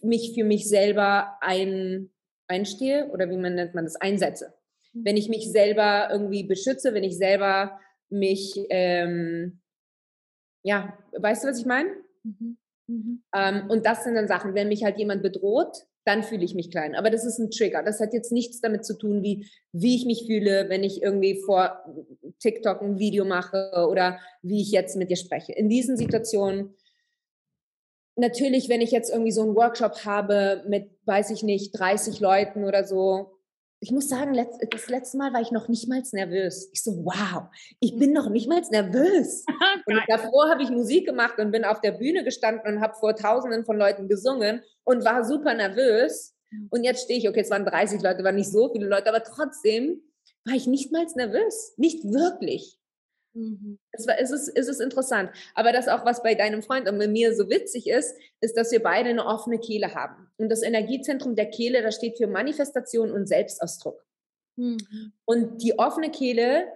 mich für mich selber ein, einstehe oder wie man nennt man das, einsetze. Mhm. Wenn ich mich selber irgendwie beschütze, wenn ich selber mich, ähm, ja, weißt du, was ich meine? Mhm. Mhm. Ähm, und das sind dann Sachen, wenn mich halt jemand bedroht, dann fühle ich mich klein. Aber das ist ein Trigger. Das hat jetzt nichts damit zu tun, wie, wie ich mich fühle, wenn ich irgendwie vor TikTok ein Video mache oder wie ich jetzt mit dir spreche. In diesen Situationen, natürlich, wenn ich jetzt irgendwie so einen Workshop habe mit, weiß ich nicht, 30 Leuten oder so, ich muss sagen, das letzte Mal war ich noch nicht mal nervös. Ich so, wow, ich bin noch nicht mal nervös. und davor habe ich Musik gemacht und bin auf der Bühne gestanden und habe vor Tausenden von Leuten gesungen und war super nervös. Und jetzt stehe ich, okay, es waren 30 Leute, waren nicht so viele Leute, aber trotzdem war ich nicht mal nervös. Nicht wirklich. Mhm. Es, war, es, ist, es ist interessant. Aber das auch, was bei deinem Freund und bei mir so witzig ist, ist, dass wir beide eine offene Kehle haben. Und das Energiezentrum der Kehle, das steht für Manifestation und Selbstausdruck. Mhm. Und die offene Kehle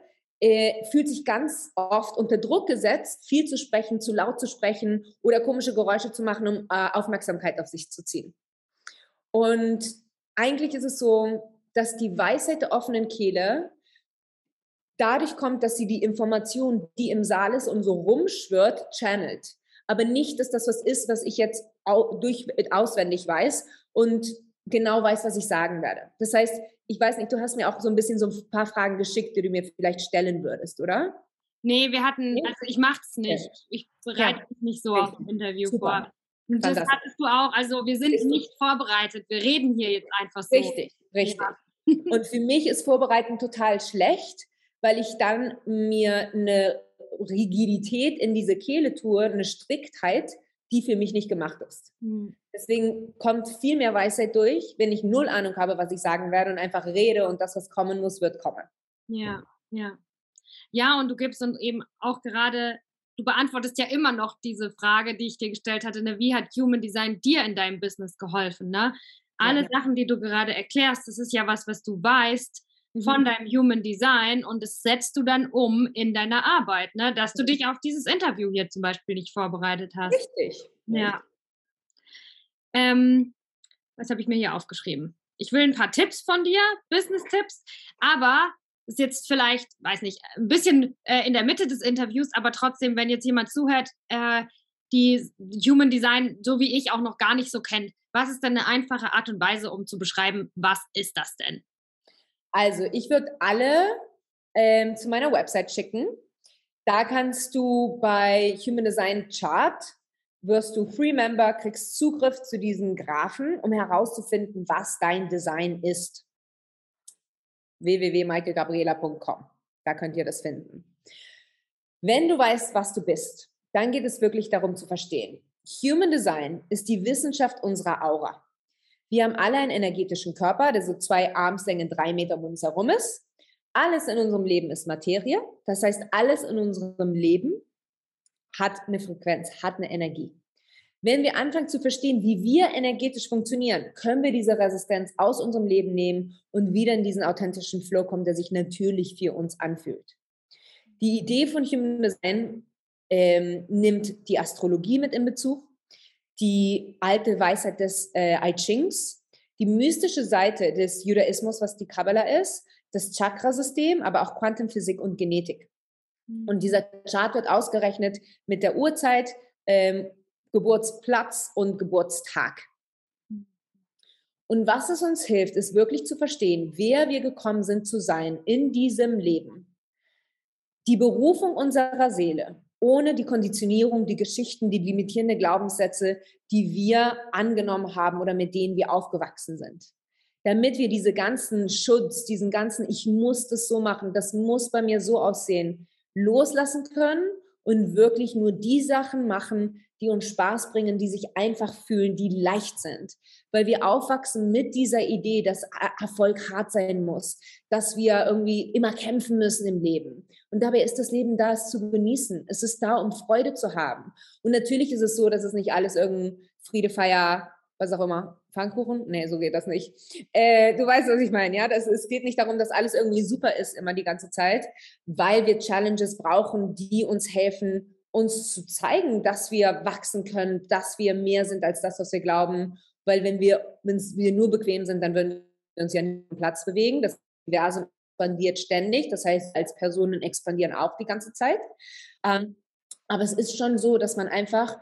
äh, fühlt sich ganz oft unter Druck gesetzt, viel zu sprechen, zu laut zu sprechen oder komische Geräusche zu machen, um äh, Aufmerksamkeit auf sich zu ziehen. Und eigentlich ist es so, dass die Weisheit der offenen Kehle dadurch kommt, dass sie die Information, die im Saal ist und so rumschwirrt, channelt. Aber nicht, dass das was ist, was ich jetzt durch, auswendig weiß und genau weiß, was ich sagen werde. Das heißt, ich weiß nicht, du hast mir auch so ein bisschen so ein paar Fragen geschickt, die du mir vielleicht stellen würdest, oder? Nee, wir hatten, also ich mach's nicht. Ich bereite mich nicht so auf ein Interview Super. vor. Und das hattest du auch. Also wir sind richtig. nicht vorbereitet. Wir reden hier jetzt einfach so. Richtig, richtig. Ja. Und für mich ist Vorbereiten total schlecht, weil ich dann mir eine Rigidität in diese Kehle tue, eine Striktheit, die für mich nicht gemacht ist. Mhm. Deswegen kommt viel mehr Weisheit durch, wenn ich null Ahnung habe, was ich sagen werde und einfach rede und das, was kommen muss, wird kommen. Ja, ja. Ja, und du gibst uns eben auch gerade, du beantwortest ja immer noch diese Frage, die ich dir gestellt hatte, ne? wie hat Human Design dir in deinem Business geholfen? Ne? Alle ja. Sachen, die du gerade erklärst, das ist ja was, was du weißt von mhm. deinem Human Design und das setzt du dann um in deiner Arbeit, ne? dass du dich auf dieses Interview hier zum Beispiel nicht vorbereitet hast. Richtig. Ja. Ähm, was habe ich mir hier aufgeschrieben? Ich will ein paar Tipps von dir, Business-Tipps, aber ist jetzt vielleicht, weiß nicht, ein bisschen äh, in der Mitte des Interviews, aber trotzdem, wenn jetzt jemand zuhört, äh, die Human Design, so wie ich, auch noch gar nicht so kennt, was ist denn eine einfache Art und Weise, um zu beschreiben, was ist das denn? Also, ich würde alle ähm, zu meiner Website schicken. Da kannst du bei Human Design Chart wirst du Free Member, kriegst Zugriff zu diesen Graphen, um herauszufinden, was dein Design ist www.michaelgabriela.com. Da könnt ihr das finden. Wenn du weißt, was du bist, dann geht es wirklich darum zu verstehen. Human Design ist die Wissenschaft unserer Aura. Wir haben alle einen energetischen Körper, der so zwei Armslängen, drei Meter um uns herum ist. Alles in unserem Leben ist Materie. Das heißt, alles in unserem Leben hat eine Frequenz, hat eine Energie. Wenn wir anfangen zu verstehen, wie wir energetisch funktionieren, können wir diese Resistenz aus unserem Leben nehmen und wieder in diesen authentischen Flow kommen, der sich natürlich für uns anfühlt. Die Idee von Human Design ähm, nimmt die Astrologie mit in Bezug, die alte Weisheit des äh, I Chings, die mystische Seite des Judaismus, was die Kabbalah ist, das Chakrasystem, aber auch Quantenphysik und Genetik. Und mhm. dieser Chart wird ausgerechnet mit der Uhrzeit, ähm, Geburtsplatz und Geburtstag. Und was es uns hilft, ist wirklich zu verstehen, wer wir gekommen sind zu sein in diesem Leben. Die Berufung unserer Seele, ohne die Konditionierung, die Geschichten, die limitierenden Glaubenssätze, die wir angenommen haben oder mit denen wir aufgewachsen sind. Damit wir diese ganzen Schutz, diesen ganzen, ich muss das so machen, das muss bei mir so aussehen, loslassen können und wirklich nur die Sachen machen, die uns Spaß bringen, die sich einfach fühlen, die leicht sind. Weil wir aufwachsen mit dieser Idee, dass Erfolg hart sein muss, dass wir irgendwie immer kämpfen müssen im Leben. Und dabei ist das Leben da, es zu genießen. Es ist da, um Freude zu haben. Und natürlich ist es so, dass es nicht alles irgendein Friede, Feier, was auch immer, Pfannkuchen? Nee, so geht das nicht. Äh, du weißt, was ich meine, ja? Das, es geht nicht darum, dass alles irgendwie super ist immer die ganze Zeit, weil wir Challenges brauchen, die uns helfen, uns zu zeigen, dass wir wachsen können, dass wir mehr sind als das, was wir glauben. Weil wenn wir, wenn wir nur bequem sind, dann würden wir uns ja nicht am Platz bewegen. Das Universum expandiert ständig. Das heißt, als Personen expandieren auch die ganze Zeit. Ähm, aber es ist schon so, dass man einfach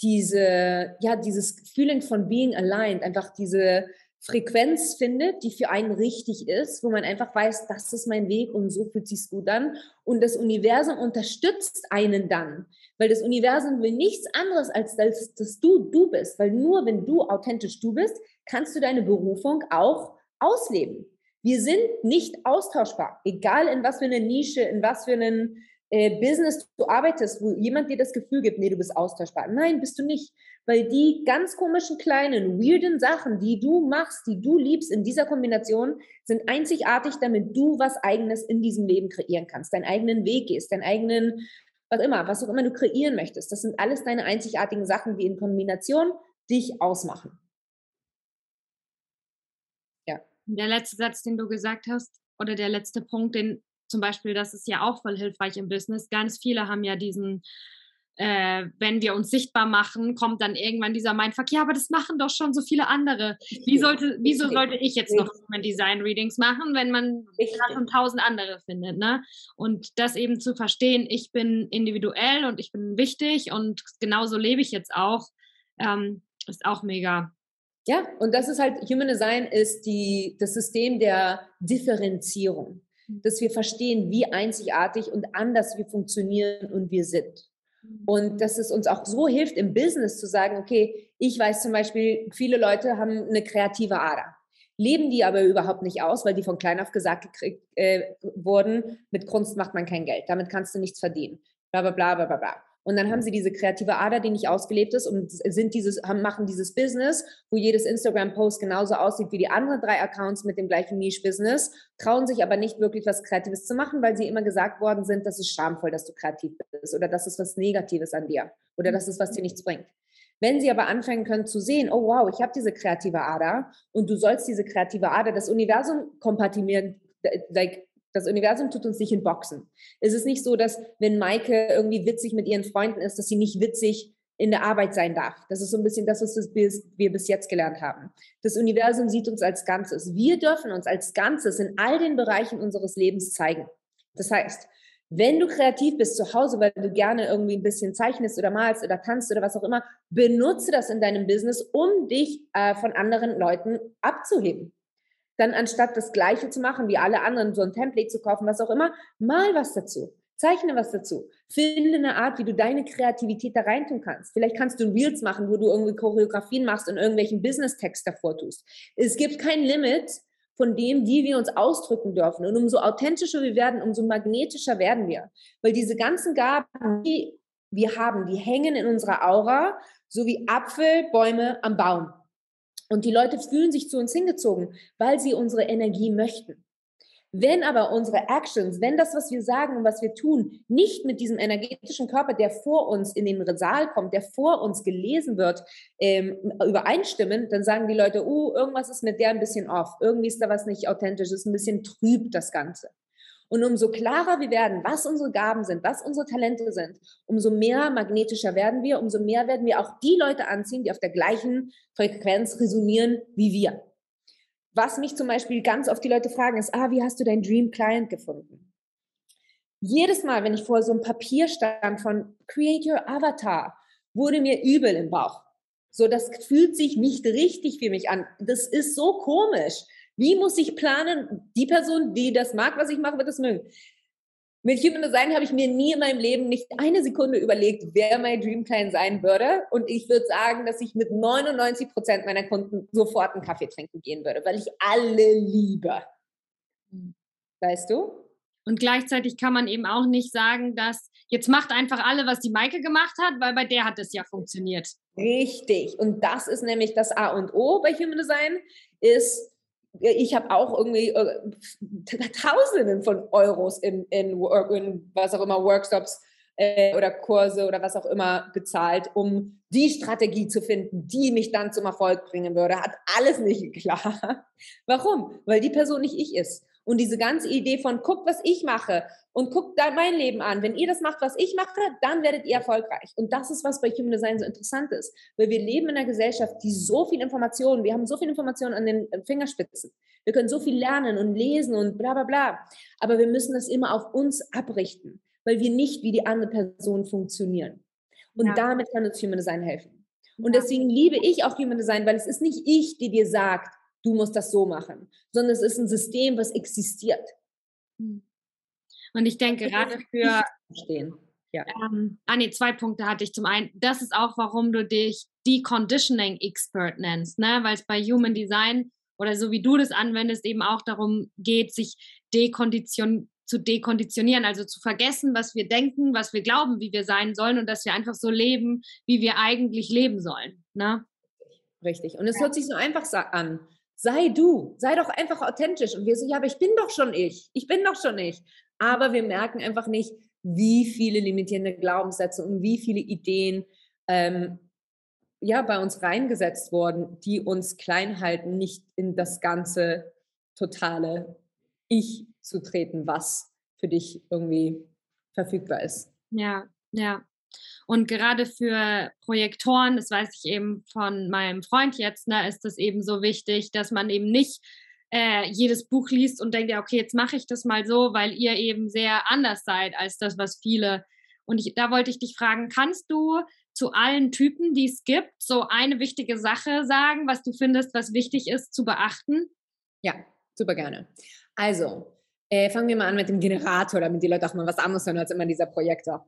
diese, ja, dieses Feeling von being aligned, einfach diese Frequenz findet, die für einen richtig ist, wo man einfach weiß, das ist mein Weg und so fühlt sich gut an. Und das Universum unterstützt einen dann, weil das Universum will nichts anderes als dass, dass du du bist, weil nur wenn du authentisch du bist, kannst du deine Berufung auch ausleben. Wir sind nicht austauschbar, egal in was für eine Nische, in was für einen äh, Business du arbeitest, wo jemand dir das Gefühl gibt, nee, du bist austauschbar. Nein, bist du nicht. Weil die ganz komischen, kleinen, weirden Sachen, die du machst, die du liebst in dieser Kombination, sind einzigartig, damit du was Eigenes in diesem Leben kreieren kannst, deinen eigenen Weg gehst, deinen eigenen, was immer, was auch immer du kreieren möchtest. Das sind alles deine einzigartigen Sachen, die in Kombination dich ausmachen. Ja. Der letzte Satz, den du gesagt hast, oder der letzte Punkt, den zum Beispiel, das ist ja auch voll hilfreich im Business. Ganz viele haben ja diesen, äh, wenn wir uns sichtbar machen, kommt dann irgendwann dieser Mindfuck, ja, aber das machen doch schon so viele andere. Wie sollte, wieso sollte ich jetzt noch mein Design-Readings machen, wenn man schon tausend andere findet, ne? Und das eben zu verstehen, ich bin individuell und ich bin wichtig und genauso lebe ich jetzt auch, ähm, ist auch mega, Ja, und das ist halt, Human Design ist die, das System der Differenzierung. Dass wir verstehen, wie einzigartig und anders wir funktionieren und wir sind. Und dass es uns auch so hilft im Business zu sagen, okay, ich weiß zum Beispiel, viele Leute haben eine kreative Ader, leben die aber überhaupt nicht aus, weil die von klein auf gesagt gekriegt, äh, wurden, mit Kunst macht man kein Geld, damit kannst du nichts verdienen, bla bla bla bla bla. Und dann haben sie diese kreative Ader, die nicht ausgelebt ist und sind dieses, haben, machen dieses Business, wo jedes Instagram-Post genauso aussieht wie die anderen drei Accounts mit dem gleichen Niche-Business, trauen sich aber nicht wirklich was Kreatives zu machen, weil sie immer gesagt worden sind, das ist schamvoll, dass du kreativ bist oder das ist was Negatives an dir oder das ist, was dir nichts bringt. Wenn sie aber anfangen können zu sehen, oh wow, ich habe diese kreative Ader und du sollst diese kreative Ader, das Universum kompatimieren, like, das Universum tut uns nicht in Boxen. Es ist nicht so, dass wenn Maike irgendwie witzig mit ihren Freunden ist, dass sie nicht witzig in der Arbeit sein darf. Das ist so ein bisschen das, was wir bis jetzt gelernt haben. Das Universum sieht uns als Ganzes. Wir dürfen uns als Ganzes in all den Bereichen unseres Lebens zeigen. Das heißt, wenn du kreativ bist zu Hause, weil du gerne irgendwie ein bisschen zeichnest oder malst oder tanzt oder was auch immer, benutze das in deinem Business, um dich äh, von anderen Leuten abzuheben dann anstatt das Gleiche zu machen wie alle anderen, so ein Template zu kaufen, was auch immer, mal was dazu. Zeichne was dazu. Finde eine Art, wie du deine Kreativität da reintun kannst. Vielleicht kannst du Reels machen, wo du irgendwie Choreografien machst und irgendwelchen Business-Text davor tust. Es gibt kein Limit von dem, wie wir uns ausdrücken dürfen. Und umso authentischer wir werden, umso magnetischer werden wir. Weil diese ganzen Gaben, die wir haben, die hängen in unserer Aura, so wie Apfelbäume am Baum. Und die Leute fühlen sich zu uns hingezogen, weil sie unsere Energie möchten. Wenn aber unsere Actions, wenn das, was wir sagen und was wir tun, nicht mit diesem energetischen Körper, der vor uns in den Saal kommt, der vor uns gelesen wird, ähm, übereinstimmen, dann sagen die Leute, uh, irgendwas ist mit der ein bisschen off, irgendwie ist da was nicht authentisch, ist ein bisschen trüb das Ganze. Und umso klarer wir werden, was unsere Gaben sind, was unsere Talente sind, umso mehr magnetischer werden wir, umso mehr werden wir auch die Leute anziehen, die auf der gleichen Frequenz resonieren wie wir. Was mich zum Beispiel ganz oft die Leute fragen, ist, ah, wie hast du deinen Dream Client gefunden? Jedes Mal, wenn ich vor so einem Papier stand von Create Your Avatar, wurde mir übel im Bauch. So, das fühlt sich nicht richtig für mich an. Das ist so komisch. Wie muss ich planen? Die Person, die das mag, was ich mache, wird es mögen. Mit Human Design habe ich mir nie in meinem Leben nicht eine Sekunde überlegt, wer mein Dream Client sein würde. Und ich würde sagen, dass ich mit 99 Prozent meiner Kunden sofort einen Kaffee trinken gehen würde, weil ich alle liebe. Weißt du? Und gleichzeitig kann man eben auch nicht sagen, dass jetzt macht einfach alle, was die Maike gemacht hat, weil bei der hat es ja funktioniert. Richtig. Und das ist nämlich das A und O bei Human Design, ist ich habe auch irgendwie äh, Tausenden von Euros in, in, in, was auch immer, Workshops äh, oder Kurse oder was auch immer bezahlt, um die Strategie zu finden, die mich dann zum Erfolg bringen würde. Hat alles nicht geklappt. Warum? Weil die Person nicht ich ist. Und diese ganze Idee von, guck, was ich mache und guck da mein Leben an. Wenn ihr das macht, was ich mache, dann werdet ihr erfolgreich. Und das ist, was bei Human Design so interessant ist. Weil wir leben in einer Gesellschaft, die so viel Informationen, wir haben so viel Informationen an den Fingerspitzen. Wir können so viel lernen und lesen und bla bla bla. Aber wir müssen das immer auf uns abrichten, weil wir nicht wie die andere Person funktionieren. Und ja. damit kann uns Human Design helfen. Und deswegen liebe ich auch Human Design, weil es ist nicht ich, die dir sagt, du musst das so machen, sondern es ist ein System, was existiert. Hm. Und ich denke gerade für. Verstehen. Ja. Ähm, ah nee, zwei Punkte hatte ich. Zum einen, das ist auch, warum du dich Deconditioning Expert nennst, ne? weil es bei Human Design oder so wie du das anwendest, eben auch darum geht, sich dekondition zu dekonditionieren, also zu vergessen, was wir denken, was wir glauben, wie wir sein sollen und dass wir einfach so leben, wie wir eigentlich leben sollen. Ne? Richtig. Und es ja. hört sich so einfach an sei du, sei doch einfach authentisch. Und wir so, ja, aber ich bin doch schon ich, ich bin doch schon ich. Aber wir merken einfach nicht, wie viele limitierende Glaubenssätze und wie viele Ideen ähm, ja bei uns reingesetzt wurden, die uns klein halten, nicht in das ganze totale Ich zu treten, was für dich irgendwie verfügbar ist. Ja, ja. Und gerade für Projektoren, das weiß ich eben von meinem Freund jetzt, ne, ist es eben so wichtig, dass man eben nicht äh, jedes Buch liest und denkt, ja, okay, jetzt mache ich das mal so, weil ihr eben sehr anders seid als das, was viele. Und ich, da wollte ich dich fragen, kannst du zu allen Typen, die es gibt, so eine wichtige Sache sagen, was du findest, was wichtig ist zu beachten? Ja, super gerne. Also, äh, fangen wir mal an mit dem Generator, damit die Leute auch mal was anderes hören als immer dieser Projektor.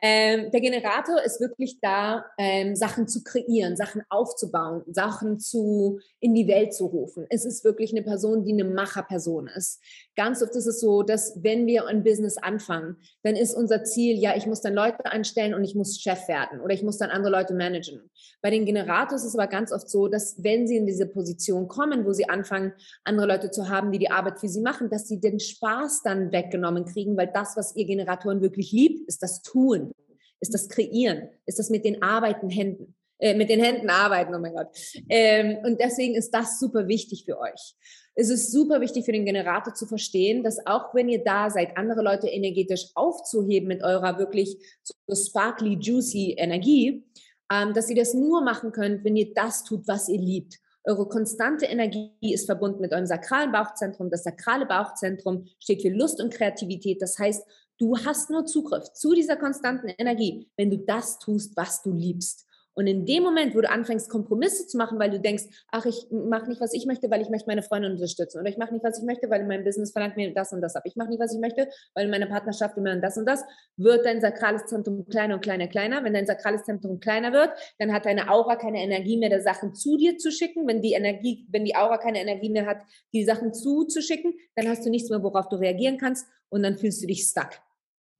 Ähm, der Generator ist wirklich da, ähm, Sachen zu kreieren, Sachen aufzubauen, Sachen zu in die Welt zu rufen. Es ist wirklich eine Person, die eine Macherperson ist. Ganz oft ist es so, dass wenn wir ein Business anfangen, dann ist unser Ziel, ja, ich muss dann Leute anstellen und ich muss Chef werden oder ich muss dann andere Leute managen. Bei den Generators ist es aber ganz oft so, dass wenn sie in diese Position kommen, wo sie anfangen, andere Leute zu haben, die die Arbeit für sie machen, dass sie den Spaß dann weggenommen kriegen, weil das, was ihr Generatoren wirklich liebt, ist das Tun, ist das Kreieren, ist das mit den Arbeiten Händen äh, mit den Händen arbeiten, oh mein Gott. Ähm, und deswegen ist das super wichtig für euch es ist super wichtig für den Generator zu verstehen, dass auch wenn ihr da seid, andere Leute energetisch aufzuheben mit eurer wirklich so sparkly, juicy Energie, ähm, dass ihr das nur machen könnt, wenn ihr das tut, was ihr liebt. Eure konstante Energie ist verbunden mit eurem sakralen Bauchzentrum. Das sakrale Bauchzentrum steht für Lust und Kreativität. Das heißt, du hast nur Zugriff zu dieser konstanten Energie, wenn du das tust, was du liebst. Und in dem Moment, wo du anfängst, Kompromisse zu machen, weil du denkst, ach, ich mache nicht, was ich möchte, weil ich möchte meine Freunde unterstützen. Oder ich mache nicht, was ich möchte, weil mein Business verlangt mir das und das ab. Ich mache nicht, was ich möchte, weil meine Partnerschaft immer das und das, wird dein sakrales Zentrum kleiner und kleiner, kleiner. Wenn dein sakrales Zentrum kleiner wird, dann hat deine Aura keine Energie mehr, der Sachen zu dir zu schicken. Wenn die Energie, wenn die Aura keine Energie mehr hat, die Sachen zuzuschicken, dann hast du nichts mehr, worauf du reagieren kannst und dann fühlst du dich stuck.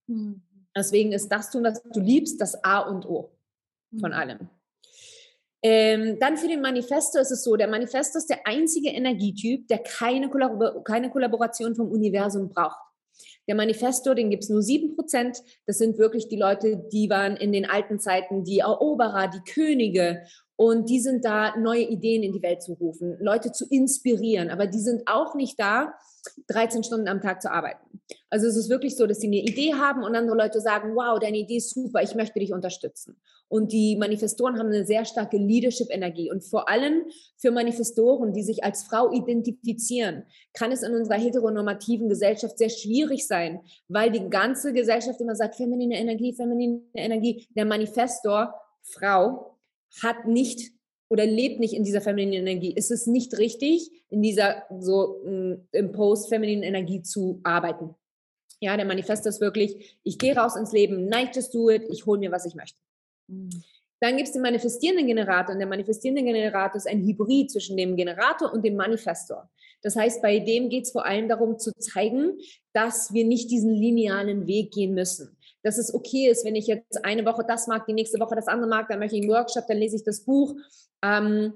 Mhm. Deswegen ist das tun, was du liebst, das A und O von mhm. allem. Ähm, dann für den Manifesto ist es so, der Manifesto ist der einzige Energietyp, der keine, Kollabor keine Kollaboration vom Universum braucht. Der Manifesto, den gibt es nur sieben Prozent. Das sind wirklich die Leute, die waren in den alten Zeiten die Eroberer, die Könige. Und die sind da, neue Ideen in die Welt zu rufen, Leute zu inspirieren. Aber die sind auch nicht da, 13 Stunden am Tag zu arbeiten. Also es ist wirklich so, dass sie eine Idee haben und andere Leute sagen, wow, deine Idee ist super, ich möchte dich unterstützen. Und die Manifestoren haben eine sehr starke Leadership-Energie. Und vor allem für Manifestoren, die sich als Frau identifizieren, kann es in unserer heteronormativen Gesellschaft sehr schwierig sein, weil die ganze Gesellschaft immer sagt, feminine Energie, feminine Energie. Der Manifestor, Frau, hat nicht oder lebt nicht in dieser femininen Energie. Es ist nicht richtig, in dieser so mm, imposed femininen Energie zu arbeiten. Ja, der Manifest ist wirklich, ich gehe raus ins Leben, night just do it, ich hole mir, was ich möchte. Mhm. Dann gibt es den manifestierenden Generator und der manifestierende Generator ist ein Hybrid zwischen dem Generator und dem Manifestor. Das heißt, bei dem geht es vor allem darum zu zeigen, dass wir nicht diesen linearen Weg gehen müssen. Dass es okay ist, wenn ich jetzt eine Woche das mag, die nächste Woche das andere mag, dann möchte ich einen Workshop, dann lese ich das Buch. Ähm,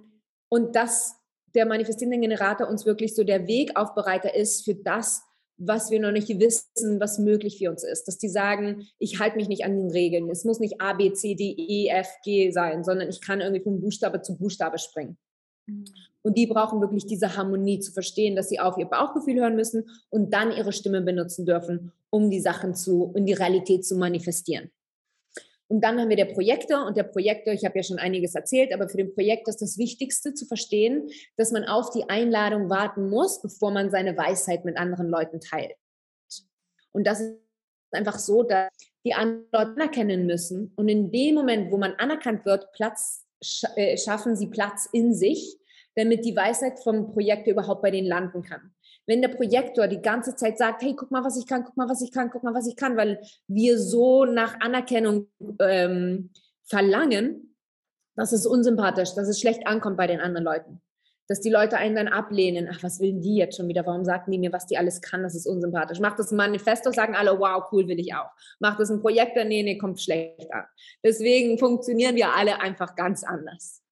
und dass der manifestierende Generator uns wirklich so der Wegaufbereiter ist für das, was wir noch nicht wissen, was möglich für uns ist. Dass die sagen, ich halte mich nicht an den Regeln. Es muss nicht A, B, C, D, E, F, G sein, sondern ich kann irgendwie von Buchstabe zu Buchstabe springen. Mhm. Und die brauchen wirklich diese Harmonie zu verstehen, dass sie auf ihr Bauchgefühl hören müssen und dann ihre Stimme benutzen dürfen, um die Sachen zu, in die Realität zu manifestieren. Und dann haben wir der Projektor und der Projektor, ich habe ja schon einiges erzählt, aber für den Projektor ist das Wichtigste zu verstehen, dass man auf die Einladung warten muss, bevor man seine Weisheit mit anderen Leuten teilt. Und das ist einfach so, dass die anderen Leute anerkennen müssen. Und in dem Moment, wo man anerkannt wird, Platz, äh, schaffen sie Platz in sich, damit die Weisheit vom Projektor überhaupt bei denen landen kann wenn der Projektor die ganze Zeit sagt, hey, guck mal, was ich kann, guck mal, was ich kann, guck mal, was ich kann, weil wir so nach Anerkennung ähm, verlangen, dass es unsympathisch, dass es schlecht ankommt bei den anderen Leuten. Dass die Leute einen dann ablehnen. Ach, was will die jetzt schon wieder? Warum sagten die mir, was die alles kann? Das ist unsympathisch. Macht das ein Manifesto, sagen alle, wow, cool, will ich auch. Macht das ein Projektor? Nee, nee, kommt schlecht an. Deswegen funktionieren wir alle einfach ganz anders.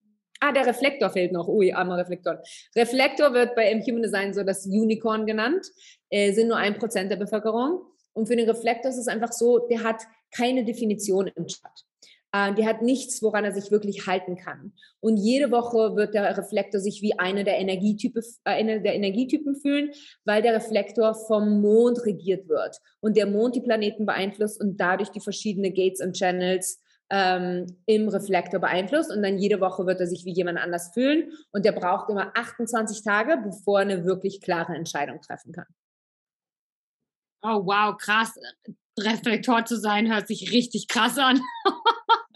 Ah, der Reflektor fehlt noch. Ui, armer Reflektor. Reflektor wird bei im Human Design so das Unicorn genannt, äh, sind nur ein Prozent der Bevölkerung. Und für den Reflektor ist es einfach so, der hat keine Definition im Chat. Äh, der hat nichts, woran er sich wirklich halten kann. Und jede Woche wird der Reflektor sich wie eine der, Energietype, äh, eine der Energietypen fühlen, weil der Reflektor vom Mond regiert wird. Und der Mond die Planeten beeinflusst und dadurch die verschiedenen Gates und Channels ähm, im Reflektor beeinflusst und dann jede Woche wird er sich wie jemand anders fühlen und der braucht immer 28 Tage, bevor er eine wirklich klare Entscheidung treffen kann. Oh wow, krass. Reflektor zu sein hört sich richtig krass an.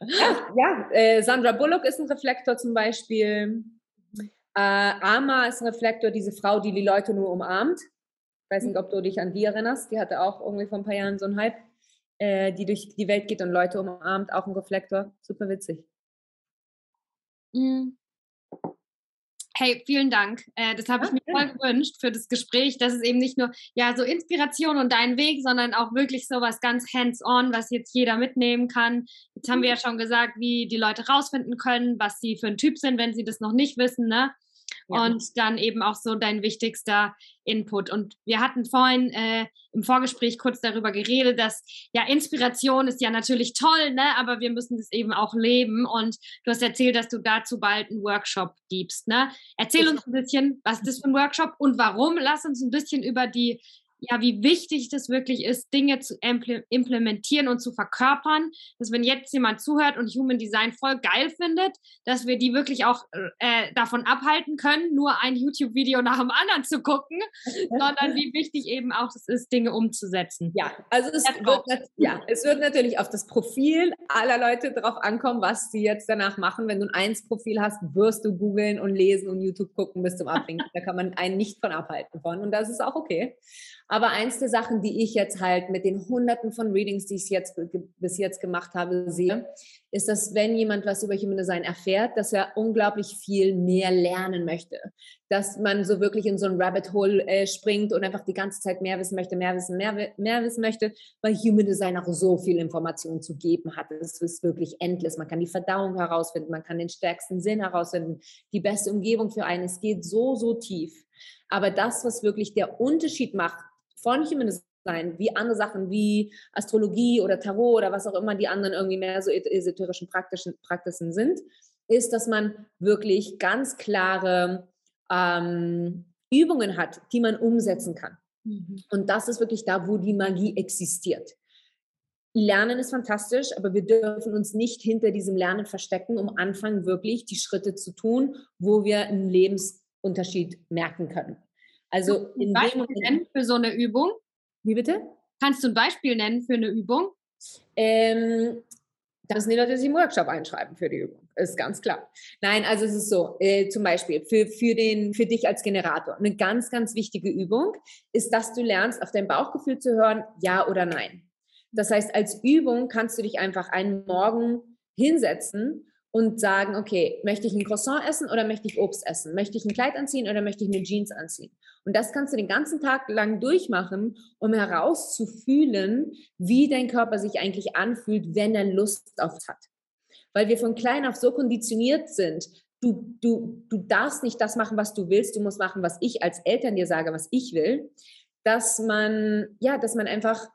Ja, ja äh, Sandra Bullock ist ein Reflektor zum Beispiel. Äh, Ama ist ein Reflektor, diese Frau, die die Leute nur umarmt. Ich weiß nicht, ob du dich an die erinnerst. Die hatte auch irgendwie vor ein paar Jahren so einen Hype, äh, die durch die Welt geht und Leute umarmt. Auch ein Reflektor. Super witzig. Mhm. Hey, vielen Dank. Äh, das habe ich mir voll gewünscht für das Gespräch, dass es eben nicht nur ja so Inspiration und dein Weg, sondern auch wirklich so was ganz hands-on, was jetzt jeder mitnehmen kann. Jetzt haben wir ja mhm. schon gesagt, wie die Leute rausfinden können, was sie für ein Typ sind, wenn sie das noch nicht wissen. Ne? Ja. Und dann eben auch so dein wichtigster Input. Und wir hatten vorhin äh, im Vorgespräch kurz darüber geredet, dass ja Inspiration ist ja natürlich toll, ne? aber wir müssen das eben auch leben. Und du hast erzählt, dass du dazu bald einen Workshop gibst. Ne? Erzähl uns ein bisschen, was ist das für ein Workshop und warum. Lass uns ein bisschen über die ja, wie wichtig das wirklich ist, Dinge zu implementieren und zu verkörpern, dass wenn jetzt jemand zuhört und Human Design voll geil findet, dass wir die wirklich auch äh, davon abhalten können, nur ein YouTube-Video nach dem anderen zu gucken, sondern wie wichtig eben auch es ist, Dinge umzusetzen. Ja, also es wird, ja, es wird natürlich auf das Profil aller Leute darauf ankommen, was sie jetzt danach machen. Wenn du ein Eins-Profil hast, wirst du googeln und lesen und YouTube gucken bis zum Abwinken. da kann man einen nicht von abhalten von und das ist auch okay. Aber eins der Sachen, die ich jetzt halt mit den Hunderten von Readings, die ich jetzt bis jetzt gemacht habe, sehe, ist, dass wenn jemand was über Human Design erfährt, dass er unglaublich viel mehr lernen möchte. Dass man so wirklich in so ein Rabbit Hole äh, springt und einfach die ganze Zeit mehr wissen möchte, mehr wissen, mehr, mehr wissen möchte, weil Human Design auch so viel Information zu geben hat. Es ist wirklich endlos. Man kann die Verdauung herausfinden, man kann den stärksten Sinn herausfinden, die beste Umgebung für einen. Es geht so, so tief. Aber das, was wirklich der Unterschied macht von Human Design, wie andere Sachen wie Astrologie oder Tarot oder was auch immer die anderen irgendwie mehr so esoterischen praktischen Praktiken sind, ist, dass man wirklich ganz klare ähm, Übungen hat, die man umsetzen kann. Mhm. Und das ist wirklich da, wo die Magie existiert. Lernen ist fantastisch, aber wir dürfen uns nicht hinter diesem Lernen verstecken, um anfangen, wirklich die Schritte zu tun, wo wir einen Lebensunterschied merken können. Also in Beispiel dem Moment, nennen für so eine Übung? Wie bitte? Kannst du ein Beispiel nennen für eine Übung? Ähm, da müssen die Leute sich im Workshop einschreiben für die Übung. Ist ganz klar. Nein, also es ist so, äh, zum Beispiel für, für, den, für dich als Generator. Eine ganz, ganz wichtige Übung ist, dass du lernst, auf dein Bauchgefühl zu hören, ja oder nein. Das heißt, als Übung kannst du dich einfach einen Morgen hinsetzen und sagen, okay, möchte ich ein Croissant essen oder möchte ich Obst essen? Möchte ich ein Kleid anziehen oder möchte ich eine Jeans anziehen? Und das kannst du den ganzen Tag lang durchmachen, um herauszufühlen, wie dein Körper sich eigentlich anfühlt, wenn er Lust auf hat. Weil wir von klein auf so konditioniert sind, du, du, du darfst nicht das machen, was du willst, du musst machen, was ich als Eltern dir sage, was ich will, dass man, ja, dass man einfach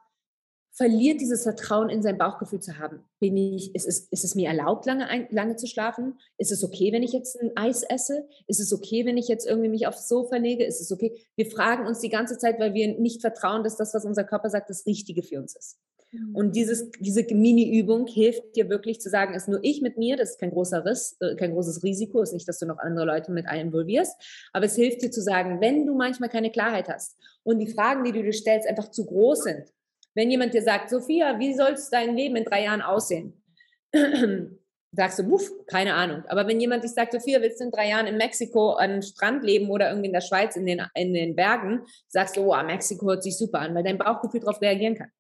verliert dieses Vertrauen in sein Bauchgefühl zu haben. Bin ich, ist, es, ist es mir erlaubt, lange, ein, lange zu schlafen? Ist es okay, wenn ich jetzt ein Eis esse? Ist es okay, wenn ich jetzt irgendwie mich aufs Sofa lege? Ist es okay? Wir fragen uns die ganze Zeit, weil wir nicht vertrauen, dass das, was unser Körper sagt, das Richtige für uns ist. Mhm. Und dieses, diese Mini-Übung hilft dir wirklich zu sagen, es ist nur ich mit mir, das ist kein großer Riss, äh, kein großes Risiko, ist nicht, dass du noch andere Leute mit involvierst, aber es hilft dir zu sagen, wenn du manchmal keine Klarheit hast und die Fragen, die du dir stellst, einfach zu groß sind, wenn jemand dir sagt, Sophia, wie soll dein Leben in drei Jahren aussehen? Sagst du, wuff, keine Ahnung. Aber wenn jemand dich sagt, Sophia, willst du in drei Jahren in Mexiko an einem Strand leben oder irgendwie in der Schweiz in den, in den Bergen, sagst du, oh, Mexiko hört sich super an, weil dein Bauchgefühl darauf reagieren kann.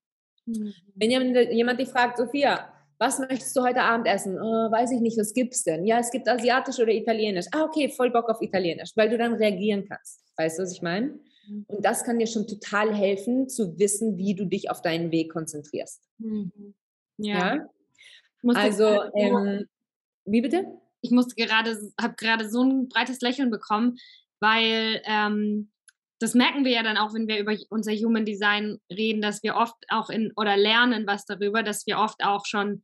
Mhm. Wenn jemand, jemand dich fragt, Sophia, was möchtest du heute Abend essen? Oh, weiß ich nicht, was gibt's denn? Ja, es gibt asiatisch oder italienisch. Ah, okay, voll Bock auf italienisch, weil du dann reagieren kannst. Weißt du, was ich meine? Mhm. Und das kann dir schon total helfen, zu wissen, wie du dich auf deinen Weg konzentrierst. Mhm. Ja. ja? Also, ähm, wie bitte? Ich musste gerade, habe gerade so ein breites Lächeln bekommen, weil ähm, das merken wir ja dann auch, wenn wir über unser Human Design reden, dass wir oft auch in oder lernen was darüber, dass wir oft auch schon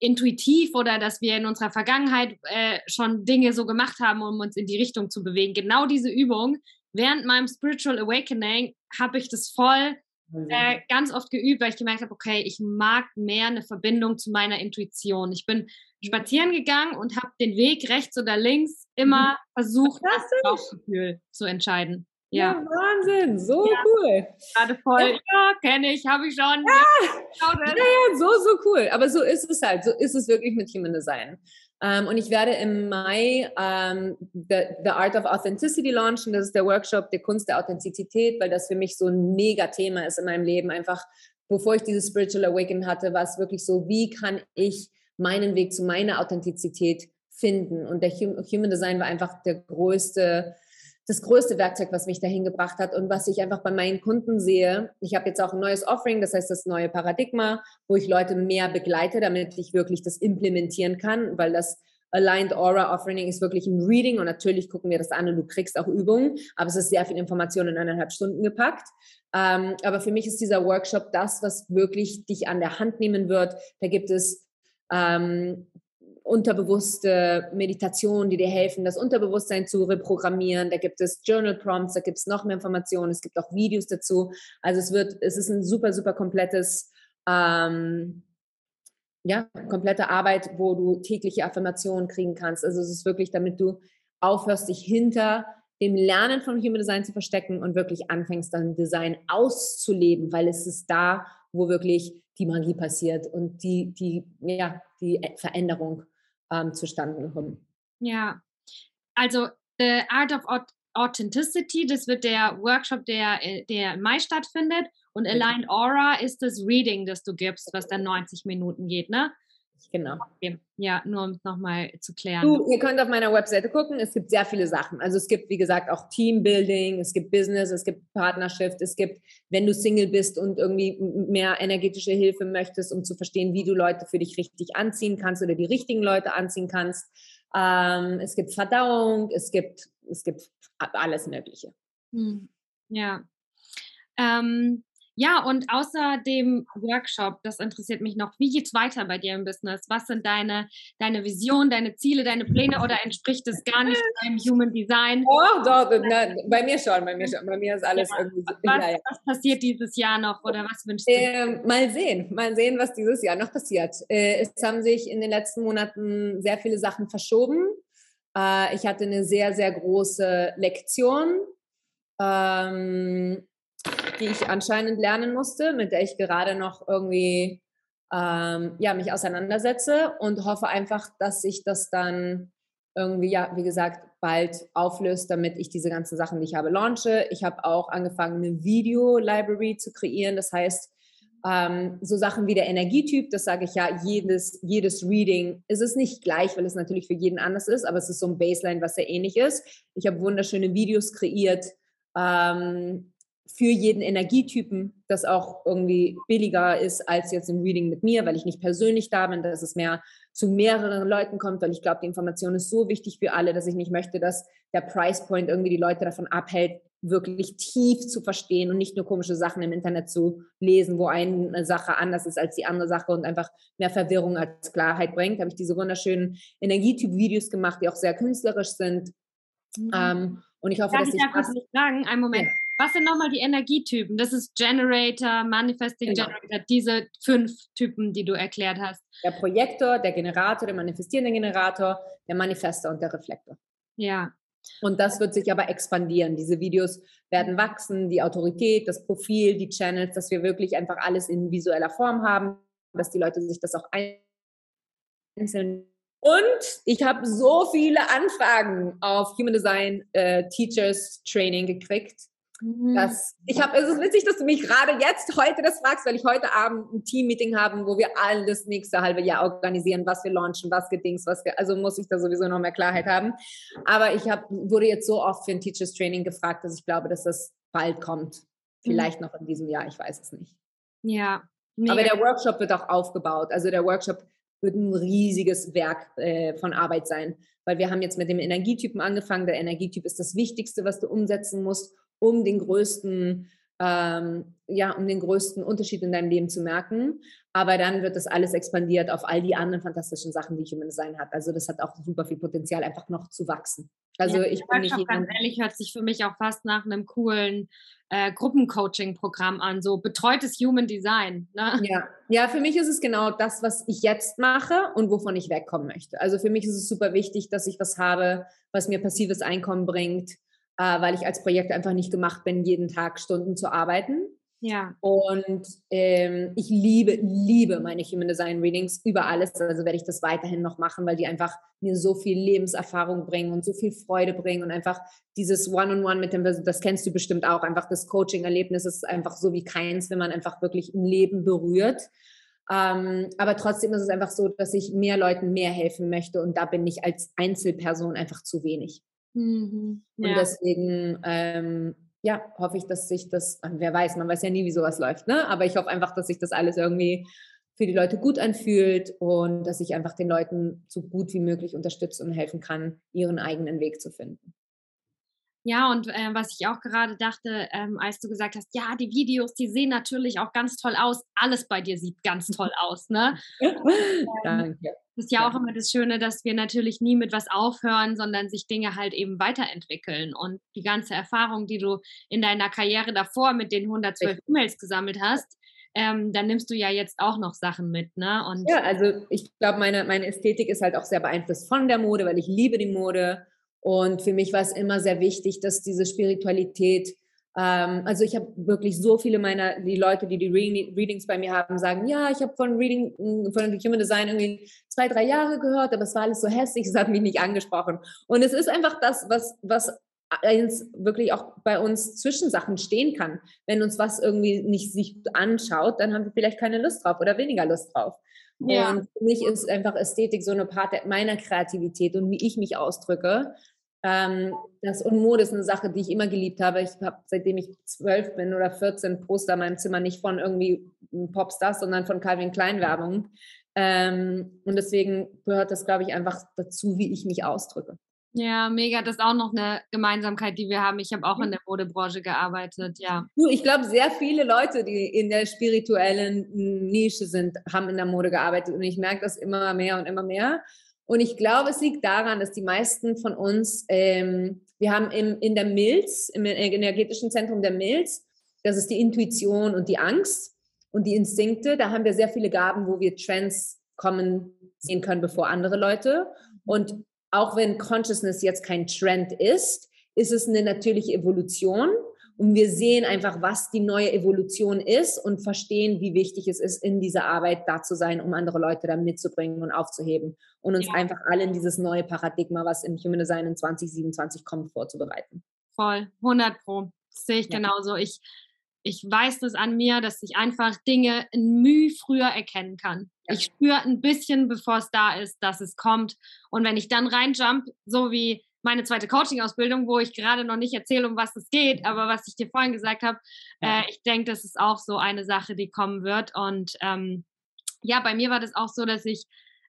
intuitiv oder dass wir in unserer Vergangenheit äh, schon Dinge so gemacht haben, um uns in die Richtung zu bewegen. Genau diese Übung während meinem Spiritual Awakening habe ich das voll mhm. äh, ganz oft geübt, weil ich gemerkt habe, okay, ich mag mehr eine Verbindung zu meiner Intuition. Ich bin spazieren gegangen und habe den Weg rechts oder links immer mhm. versucht, das Bauchgefühl zu entscheiden. Ja, ja Wahnsinn, so ja. cool. Gerade voll, ja, kenne ich, habe ich schon. Ja. ja, ja, so, so cool. Aber so ist es halt, so ist es wirklich mit Human Design. Um, ähm, und ich werde im Mai um, ähm, the, the, Art of Authenticity launchen. Das ist der Workshop der Kunst der Authentizität, weil das für mich so ein mega Thema ist in meinem Leben. Einfach, bevor ich dieses Spiritual Awakening hatte, war es wirklich so, wie kann ich meinen Weg zu meiner Authentizität finden? Und der Human Design war einfach der größte das größte Werkzeug, was mich dahin gebracht hat und was ich einfach bei meinen Kunden sehe. Ich habe jetzt auch ein neues Offering, das heißt das neue Paradigma, wo ich Leute mehr begleite, damit ich wirklich das implementieren kann, weil das Aligned Aura Offering ist wirklich ein Reading und natürlich gucken wir das an und du kriegst auch Übungen, aber es ist sehr viel Information in eineinhalb Stunden gepackt. Ähm, aber für mich ist dieser Workshop das, was wirklich dich an der Hand nehmen wird. Da gibt es ähm, unterbewusste Meditationen, die dir helfen, das Unterbewusstsein zu reprogrammieren. Da gibt es Journal Prompts, da gibt es noch mehr Informationen, es gibt auch Videos dazu. Also es wird, es ist ein super, super komplettes, ähm, ja, komplette Arbeit, wo du tägliche Affirmationen kriegen kannst. Also es ist wirklich, damit du aufhörst, dich hinter dem Lernen von Human Design zu verstecken und wirklich anfängst, dann Design auszuleben, weil es ist da, wo wirklich die Magie passiert und die, die, ja, die Veränderung ähm, zustande kommen. Ja, also The Art of Authenticity, das wird der Workshop, der, äh, der im Mai stattfindet. Und Aligned Aura ist das Reading, das du gibst, was dann 90 Minuten geht, ne? Genau. Okay. Ja, nur um es nochmal zu klären. Du, ihr könnt auf meiner Webseite gucken, es gibt sehr viele Sachen. Also es gibt, wie gesagt, auch Teambuilding, es gibt Business, es gibt Partnerschaft, es gibt, wenn du Single bist und irgendwie mehr energetische Hilfe möchtest, um zu verstehen, wie du Leute für dich richtig anziehen kannst oder die richtigen Leute anziehen kannst. Ähm, es gibt Verdauung, es gibt, es gibt alles Mögliche. Hm. Ja. Ähm, ja, und außer dem Workshop, das interessiert mich noch, wie geht's weiter bei dir im Business? Was sind deine, deine Visionen, deine Ziele, deine Pläne oder entspricht es gar nicht deinem Human Design? Oh, doch, na, bei mir schon, bei mir schon. Bei mir ist alles ja. irgendwie. Was, ja, ja. was, passiert dieses Jahr noch oder was wünschst du? Äh, mal sehen, mal sehen, was dieses Jahr noch passiert. Äh, es haben sich in den letzten Monaten sehr viele Sachen verschoben. Äh, ich hatte eine sehr, sehr große Lektion. Ähm, die ich anscheinend lernen musste, mit der ich gerade noch irgendwie ähm, ja, mich auseinandersetze und hoffe einfach, dass sich das dann irgendwie, ja, wie gesagt, bald auflöst, damit ich diese ganzen Sachen, die ich habe, launche. Ich habe auch angefangen, eine Video-Library zu kreieren. Das heißt, ähm, so Sachen wie der Energietyp, das sage ich ja, jedes, jedes Reading, es ist nicht gleich, weil es natürlich für jeden anders ist, aber es ist so ein Baseline, was sehr ähnlich ist. Ich habe wunderschöne Videos kreiert, ähm, für jeden Energietypen, das auch irgendwie billiger ist als jetzt ein Reading mit mir, weil ich nicht persönlich da bin, dass es mehr zu mehreren Leuten kommt, weil ich glaube, die Information ist so wichtig für alle, dass ich nicht möchte, dass der Price Point irgendwie die Leute davon abhält, wirklich tief zu verstehen und nicht nur komische Sachen im Internet zu lesen, wo eine Sache anders ist als die andere Sache und einfach mehr Verwirrung als Klarheit bringt. Da habe ich diese wunderschönen Energietyp-Videos gemacht, die auch sehr künstlerisch sind. Mhm. Ähm, und ich hoffe, Darf dass ich ich da kurz nicht sagen? Einen Moment. Ja. Was sind nochmal die Energietypen? Das ist Generator, Manifesting genau. Generator, diese fünf Typen, die du erklärt hast. Der Projektor, der Generator, der manifestierende Generator, der Manifester und der Reflektor. Ja. Und das wird sich aber expandieren. Diese Videos werden wachsen, die Autorität, das Profil, die Channels, dass wir wirklich einfach alles in visueller Form haben, dass die Leute sich das auch einzeln und ich habe so viele Anfragen auf Human Design äh, Teachers Training gekriegt. Mhm. Das, ich habe, es ist witzig, dass du mich gerade jetzt heute das fragst, weil ich heute Abend ein Team-Meeting haben, wo wir alles nächste halbe Jahr organisieren, was wir launchen, was gedings, was, ge also muss ich da sowieso noch mehr Klarheit haben. Aber ich hab, wurde jetzt so oft für ein Teachers Training gefragt, dass ich glaube, dass das bald kommt. Vielleicht mhm. noch in diesem Jahr, ich weiß es nicht. Ja. Mega. Aber der Workshop wird auch aufgebaut. Also der Workshop wird ein riesiges Werk äh, von Arbeit sein, weil wir haben jetzt mit dem Energietypen angefangen. Der Energietyp ist das Wichtigste, was du umsetzen musst, um den größten, ähm, ja, um den größten Unterschied in deinem Leben zu merken. Aber dann wird das alles expandiert auf all die anderen fantastischen Sachen, die Human Design hat. Also das hat auch super viel Potenzial, einfach noch zu wachsen. Also ja, ich bin nicht ganz ehrlich, hört sich für mich auch fast nach einem coolen äh, Gruppencoaching-Programm an, so betreutes Human Design. Ne? Ja. ja, für mich ist es genau das, was ich jetzt mache und wovon ich wegkommen möchte. Also für mich ist es super wichtig, dass ich was habe, was mir passives Einkommen bringt, äh, weil ich als Projekt einfach nicht gemacht bin, jeden Tag Stunden zu arbeiten. Ja. Und ähm, ich liebe, liebe meine Human Design Readings über alles. Also werde ich das weiterhin noch machen, weil die einfach mir so viel Lebenserfahrung bringen und so viel Freude bringen und einfach dieses One-on-One -on -One mit dem, das kennst du bestimmt auch, einfach das Coaching-Erlebnis ist einfach so wie keins, wenn man einfach wirklich ein Leben berührt. Ähm, aber trotzdem ist es einfach so, dass ich mehr Leuten mehr helfen möchte und da bin ich als Einzelperson einfach zu wenig. Mhm. Ja. Und deswegen ähm, ja, hoffe ich, dass sich das, wer weiß, man weiß ja nie, wie sowas läuft, ne? Aber ich hoffe einfach, dass sich das alles irgendwie für die Leute gut anfühlt und dass ich einfach den Leuten so gut wie möglich unterstützen und helfen kann, ihren eigenen Weg zu finden. Ja, und äh, was ich auch gerade dachte, ähm, als du gesagt hast, ja, die Videos, die sehen natürlich auch ganz toll aus. Alles bei dir sieht ganz toll aus, ne? ähm, Danke. Das ist ja, ja auch immer das Schöne, dass wir natürlich nie mit was aufhören, sondern sich Dinge halt eben weiterentwickeln. Und die ganze Erfahrung, die du in deiner Karriere davor mit den 112 E-Mails gesammelt hast, ähm, dann nimmst du ja jetzt auch noch Sachen mit, ne? Und ja, also ich glaube, meine, meine Ästhetik ist halt auch sehr beeinflusst von der Mode, weil ich liebe die Mode und für mich war es immer sehr wichtig, dass diese Spiritualität, ähm, also ich habe wirklich so viele meiner, die Leute, die die Readings bei mir haben, sagen, ja, ich habe von Reading, von Human Design irgendwie zwei, drei Jahre gehört, aber es war alles so hässlich, es hat mich nicht angesprochen. Und es ist einfach das, was, was wirklich auch bei uns Zwischensachen stehen kann. Wenn uns was irgendwie nicht sich anschaut, dann haben wir vielleicht keine Lust drauf oder weniger Lust drauf. Ja. Und für mich ist einfach Ästhetik so eine Part meiner Kreativität und wie ich mich ausdrücke. Ähm, das und Mode ist eine Sache, die ich immer geliebt habe. Ich habe, seitdem ich zwölf bin oder 14, Poster in meinem Zimmer nicht von irgendwie Popstars, sondern von Calvin Klein Werbung. Ähm, und deswegen gehört das, glaube ich, einfach dazu, wie ich mich ausdrücke. Ja, mega. Das ist auch noch eine Gemeinsamkeit, die wir haben. Ich habe auch in der Modebranche gearbeitet, ja. Ich glaube, sehr viele Leute, die in der spirituellen Nische sind, haben in der Mode gearbeitet. Und ich merke das immer mehr und immer mehr. Und ich glaube, es liegt daran, dass die meisten von uns, ähm, wir haben im, in der Milz, im energetischen Zentrum der Milz, das ist die Intuition und die Angst und die Instinkte. Da haben wir sehr viele Gaben, wo wir Trends kommen sehen können, bevor andere Leute. Und auch wenn Consciousness jetzt kein Trend ist, ist es eine natürliche Evolution. Und wir sehen einfach, was die neue Evolution ist und verstehen, wie wichtig es ist, in dieser Arbeit da zu sein, um andere Leute da mitzubringen und aufzuheben und uns ja. einfach alle in dieses neue Paradigma, was im Human Design in 2027 kommt, vorzubereiten. Voll, 100 Pro. Das sehe ich ja. genauso. Ich, ich weiß das an mir, dass ich einfach Dinge in Mühe früher erkennen kann. Ja. Ich spüre ein bisschen, bevor es da ist, dass es kommt. Und wenn ich dann reinjump, so wie meine zweite Coaching-Ausbildung, wo ich gerade noch nicht erzähle, um was es geht, aber was ich dir vorhin gesagt habe, ja. äh, ich denke, das ist auch so eine Sache, die kommen wird. Und ähm, ja, bei mir war das auch so, dass ich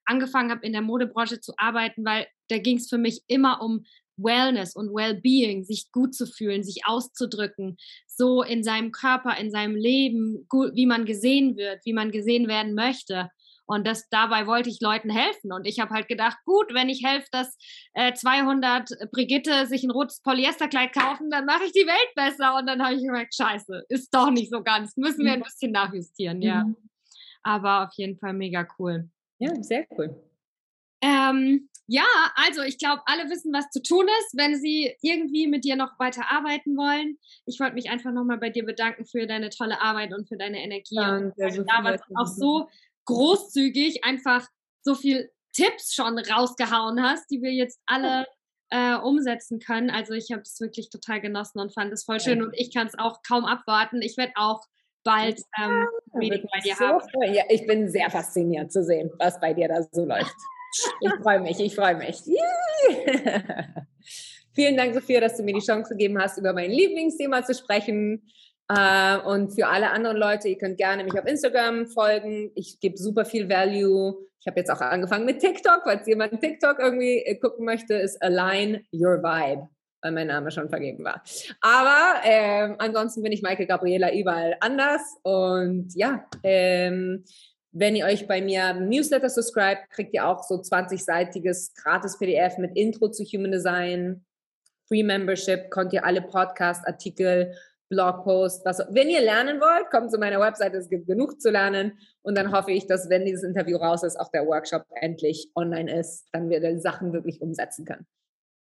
angefangen habe, in der Modebranche zu arbeiten, weil da ging es für mich immer um Wellness und Wellbeing, sich gut zu fühlen, sich auszudrücken, so in seinem Körper, in seinem Leben, wie man gesehen wird, wie man gesehen werden möchte. Und das, dabei wollte ich Leuten helfen. Und ich habe halt gedacht, gut, wenn ich helfe, dass äh, 200 Brigitte sich ein rotes Polyesterkleid kaufen, dann mache ich die Welt besser. Und dann habe ich gemerkt, scheiße, ist doch nicht so ganz. Müssen wir ein bisschen nachjustieren, ja. Mhm. Aber auf jeden Fall mega cool. Ja, sehr cool. Ähm, ja, also ich glaube, alle wissen, was zu tun ist, wenn sie irgendwie mit dir noch weiter arbeiten wollen. Ich wollte mich einfach nochmal bei dir bedanken für deine tolle Arbeit und für deine Energie. Danke, und da war auch so großzügig einfach so viel Tipps schon rausgehauen hast, die wir jetzt alle äh, umsetzen können. Also ich habe es wirklich total genossen und fand es voll schön und ich kann es auch kaum abwarten. Ich werde auch bald ähm, ja, bei dir so haben. Ja, ich bin sehr fasziniert zu sehen, was bei dir da so läuft. Ich freue mich, ich freue mich. Vielen Dank, Sophia, dass du mir die Chance gegeben hast, über mein Lieblingsthema zu sprechen. Äh, und für alle anderen Leute, ihr könnt gerne mich auf Instagram folgen. Ich gebe super viel Value. Ich habe jetzt auch angefangen mit TikTok, falls jemand TikTok irgendwie äh, gucken möchte, ist Align Your Vibe, weil mein Name schon vergeben war. Aber ähm, ansonsten bin ich Michael Gabriela überall anders. Und ja, ähm, wenn ihr euch bei mir Newsletter subscribt, kriegt ihr auch so 20-seitiges gratis PDF mit Intro zu Human Design, Free Membership, könnt ihr alle Podcast-Artikel, Blogpost, was. Wenn ihr lernen wollt, kommt zu meiner Website, es gibt genug zu lernen. Und dann hoffe ich, dass, wenn dieses Interview raus ist, auch der Workshop endlich online ist, dann wir die Sachen wirklich umsetzen können.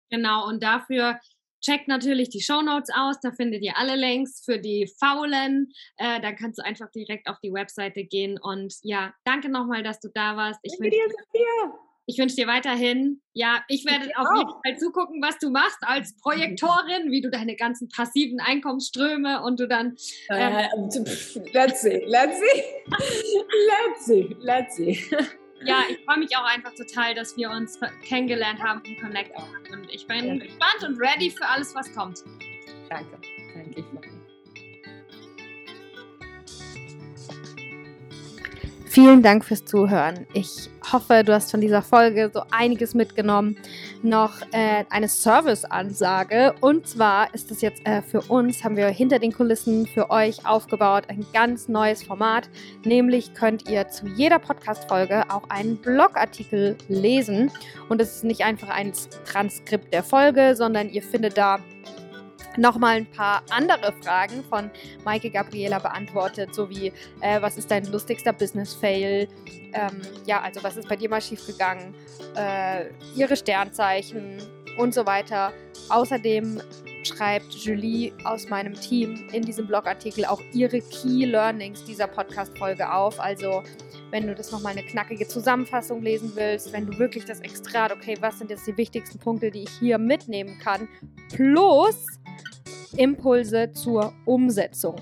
Genau, und dafür checkt natürlich die Show Notes aus, da findet ihr alle Links für die Faulen. Äh, da kannst du einfach direkt auf die Webseite gehen. Und ja, danke nochmal, dass du da warst. Ich wünsche dir, ich wünsch dir weiterhin, ja, ich werde ich auf jeden Fall zugucken, was du machst als Projektorin, wie du deine ganzen passiven Einkommensströme und du dann. Ähm, uh, let's see, let's see, let's see, let's see. Ja, ich freue mich auch einfach total, dass wir uns kennengelernt haben und connected haben. Und ich bin ja. gespannt und ready für alles, was kommt. Danke. Danke. Vielen Dank fürs Zuhören. Ich hoffe, du hast von dieser Folge so einiges mitgenommen. Noch äh, eine Service-Ansage. Und zwar ist es jetzt äh, für uns, haben wir hinter den Kulissen für euch aufgebaut, ein ganz neues Format. Nämlich könnt ihr zu jeder Podcast-Folge auch einen Blogartikel lesen. Und es ist nicht einfach ein Transkript der Folge, sondern ihr findet da nochmal ein paar andere Fragen von Maike Gabriela beantwortet, sowie äh, was ist dein lustigster Business-Fail? Ähm, ja, also was ist bei dir mal schiefgegangen? Äh, ihre Sternzeichen und so weiter. Außerdem schreibt Julie aus meinem Team in diesem Blogartikel auch ihre Key Learnings dieser Podcast-Folge auf. Also wenn du das nochmal eine knackige Zusammenfassung lesen willst, wenn du wirklich das Extrat, okay, was sind jetzt die wichtigsten Punkte, die ich hier mitnehmen kann, plus Impulse zur Umsetzung.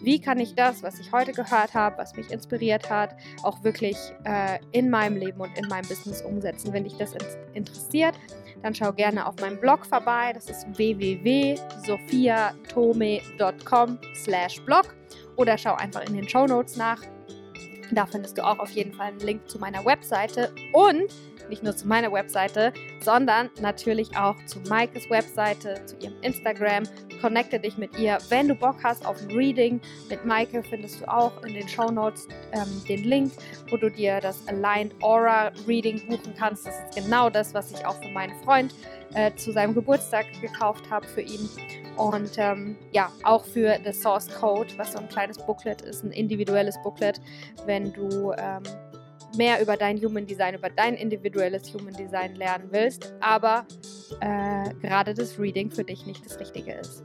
Wie kann ich das, was ich heute gehört habe, was mich inspiriert hat, auch wirklich äh, in meinem Leben und in meinem Business umsetzen? Wenn dich das in interessiert, dann schau gerne auf meinem Blog vorbei. Das ist www.sophiatome.com slash blog oder schau einfach in den Show Notes nach. Da findest du auch auf jeden Fall einen Link zu meiner Webseite und nicht nur zu meiner Webseite, sondern natürlich auch zu Maikes Webseite, zu ihrem Instagram. Connecte dich mit ihr. Wenn du Bock hast auf ein Reading mit Maike, findest du auch in den Show Notes ähm, den Link, wo du dir das Aligned Aura Reading buchen kannst. Das ist genau das, was ich auch für meinen Freund äh, zu seinem Geburtstag gekauft habe für ihn. Und ähm, ja, auch für The Source Code, was so ein kleines Booklet ist, ein individuelles Booklet, wenn du ähm, mehr über dein Human Design, über dein individuelles Human Design lernen willst, aber äh, gerade das Reading für dich nicht das Richtige ist.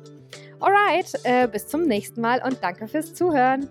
Alright, äh, bis zum nächsten Mal und danke fürs Zuhören.